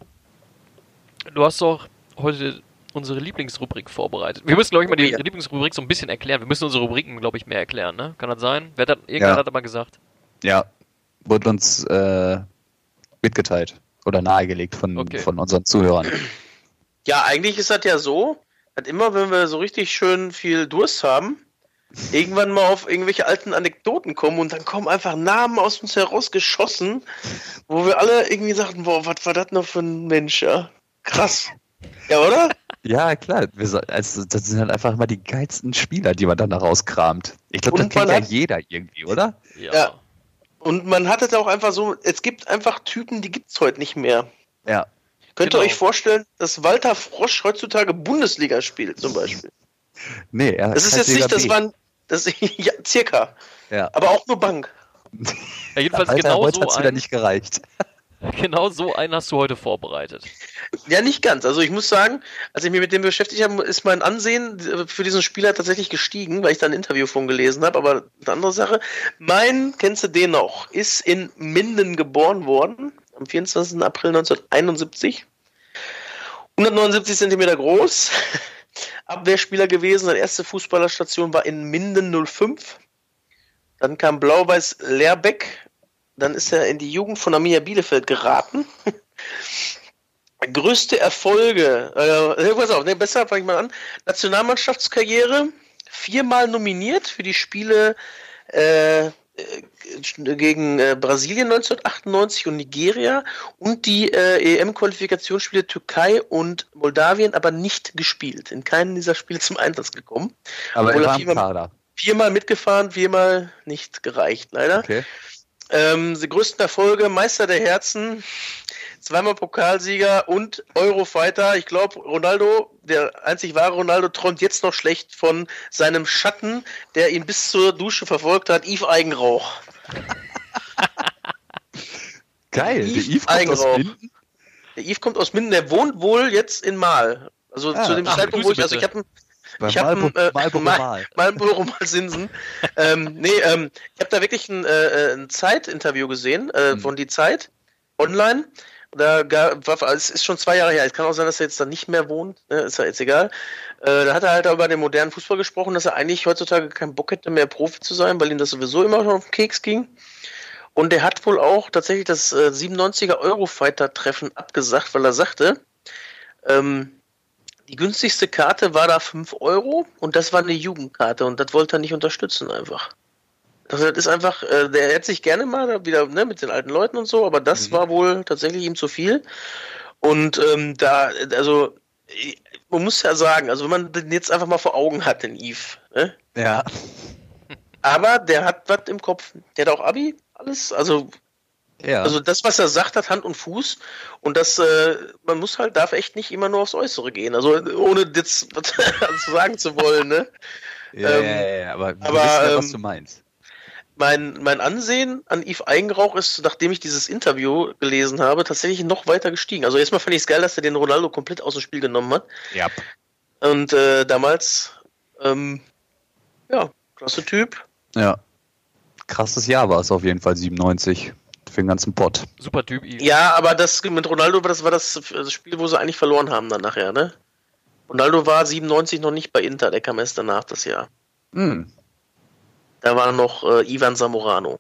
du hast doch heute unsere Lieblingsrubrik vorbereitet. Wir müssen, glaube ich, mal die Ja. Lieblingsrubrik so ein bisschen erklären. Wir müssen unsere Rubriken, glaube ich, mehr erklären, ne? Kann das sein? Wer hat, irgendwer Ja. hat aber gesagt. Ja, wurde uns äh, mitgeteilt oder nahegelegt von, Okay. von unseren Zuhörern. Ja, eigentlich ist das ja so, dass immer, wenn wir so richtig schön viel Durst haben, irgendwann mal auf irgendwelche alten Anekdoten kommen und dann kommen einfach Namen aus uns herausgeschossen, wo wir alle irgendwie sagten, boah, was war das noch für ein Mensch, ja? Krass. Ja, oder? Ja, klar. Wir so, also, das sind halt einfach immer die geilsten Spieler, die man dann da rauskramt. Ich glaube, das kennt ja hat- jeder irgendwie, oder? Ja. Ja. Und man hat es auch einfach so, es gibt einfach Typen, die gibt es heute nicht mehr. Ja. Könnt Genau. ihr euch vorstellen, dass Walter Frosch heutzutage Bundesliga spielt, zum Beispiel? Nee, er Das ist jetzt nicht, Liga das B. waren, das, ja, circa. Ja. Aber auch nur Bank. Ja, jedenfalls Alter, genau heute so, hat's wieder ein, nicht gereicht. genau so einen hast du heute vorbereitet. Ja, nicht ganz. Also ich muss sagen, als ich mich mit dem beschäftigt habe, ist mein Ansehen für diesen Spieler tatsächlich gestiegen, weil ich da ein Interview von gelesen habe. Aber eine andere Sache. Mein, kennst du den noch, ist in Minden geboren worden, am 24. April 1971. 179 Zentimeter groß. Abwehrspieler gewesen. Seine erste Fußballerstation war in Minden 05. Dann kam Blau-Weiß Lehrbeck. Dann ist er in die Jugend von Arminia Bielefeld geraten. Größte Erfolge, äh, pass auf, ne, besser fange ich mal an. Nationalmannschaftskarriere, viermal nominiert für die Spiele äh, gegen äh, Brasilien 1998 und Nigeria und die äh, EM-Qualifikationsspiele Türkei und Moldawien, aber nicht gespielt. In keinem dieser Spiele zum Einsatz gekommen. Aber er er war viermal- Kader. Viermal mitgefahren, viermal nicht gereicht, leider. Okay. Ähm, die größten Erfolge, Meister der Herzen, zweimal Pokalsieger und Eurofighter. Ich glaube, Ronaldo, der einzig wahre Ronaldo, träumt jetzt noch schlecht von seinem Schatten, der ihn bis zur Dusche verfolgt hat, Yves Eigenrauch. Geil. Yves Der Yves kommt aus Eigenrauch. Minden. Der Yves kommt aus Minden, der wohnt wohl jetzt in Mal. Also Ah, zu dem ach, Zeitpunkt, wo ich, also ich habe Bei Ich hab Marlboro, ein, äh, Marlboro Mal- Mal. Marlboro mal Sinsen. ähm, nee, ähm, ich habe da wirklich ein, äh, ein Zeitinterview gesehen äh, Mhm. von die Zeit online. Da ga- war, also es ist schon zwei Jahre her. Es kann auch sein, dass er jetzt da nicht mehr wohnt. Ne? Ist ja jetzt egal. Äh, da hat er halt über den modernen Fußball gesprochen, dass er eigentlich heutzutage keinen Bock hätte, mehr Profi zu sein, weil ihm das sowieso immer schon auf den Keks ging. Und er hat wohl auch tatsächlich das äh, 97er Eurofighter-Treffen abgesagt, weil er sagte, ähm, die günstigste Karte war da 5 Euro und das war eine Jugendkarte und das wollte er nicht unterstützen einfach. Das ist einfach, äh, der hätte sich gerne mal wieder ne, mit den alten Leuten und so, aber das Mhm. war wohl tatsächlich ihm zu viel. Und ähm, da, also, man muss ja sagen, also wenn man den jetzt einfach mal vor Augen hat, den Yves, ne? Ja. aber der hat was im Kopf. Der hat auch Abi, alles, also Ja. also das, was er sagt, hat Hand und Fuß. Und das, äh, man muss halt, darf echt nicht immer nur aufs Äußere gehen. Also ohne jetzt was sagen zu wollen, ne? ja, ähm, ja, ja, ja, aber, wir aber, wissen ja, was ähm, du meinst. Mein, mein Ansehen an Yves Eigenrauch ist, nachdem ich dieses Interview gelesen habe, tatsächlich noch weiter gestiegen. Also erstmal fand ich es geil, dass er den Ronaldo komplett aus dem Spiel genommen hat. Ja. Und äh, damals, ähm, ja, klasse Typ. Ja. Krasses Jahr war es auf jeden Fall, 97. Für den ganzen Pott. Super Typ. Yves. Ja, aber das mit Ronaldo, das war das, das Spiel, wo sie eigentlich verloren haben dann nachher, ne? Ronaldo war 97 noch nicht bei Inter, der kam erst danach das Jahr. Hm. Da war noch äh, Ivan Zamorano.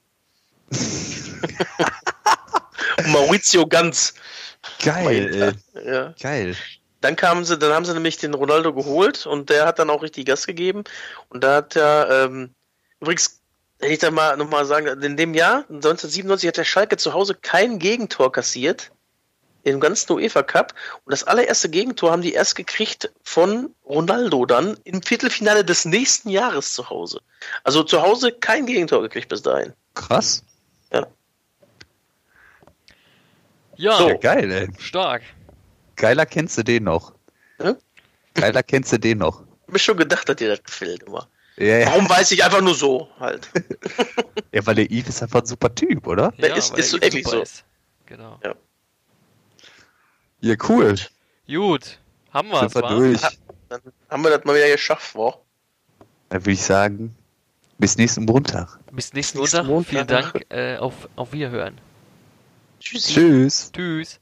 Maurizio Ganz. Geil. Inter. Ja. Geil. Dann kamen sie, dann haben sie nämlich den Ronaldo geholt und der hat dann auch richtig Gas gegeben. Und da hat er, ähm, übrigens, hätte ich da mal nochmal sagen, in dem Jahr, 1997, hat der Schalke zu Hause kein Gegentor kassiert. Im ganzen UEFA Cup. Und das allererste Gegentor haben die erst gekriegt von Ronaldo dann im Viertelfinale des nächsten Jahres zu Hause. Also zu Hause kein Gegentor gekriegt bis dahin. Krass. Ja, So. Ja, geil, ey. stark. Geiler kennst du den noch. Hm? Geiler kennst du den noch. Hab mir schon gedacht, dass dir das gefällt immer. Ja, ja. Warum weiß ich einfach nur so halt. ja, weil der Yves ist einfach ein super Typ, oder? Ja, Ja, ist- ist so. Ist. Genau. Ja, cool. Gut. Haben wir wa? durch. Dann haben wir das mal wieder geschafft, wa? Dann würde ich sagen, bis nächsten Montag. Bis nächsten Nächsten Montag. Montag. Vielen Dank. Äh, auf, auf Wiederhören. Tschüssi. Tschüss. Tschüss.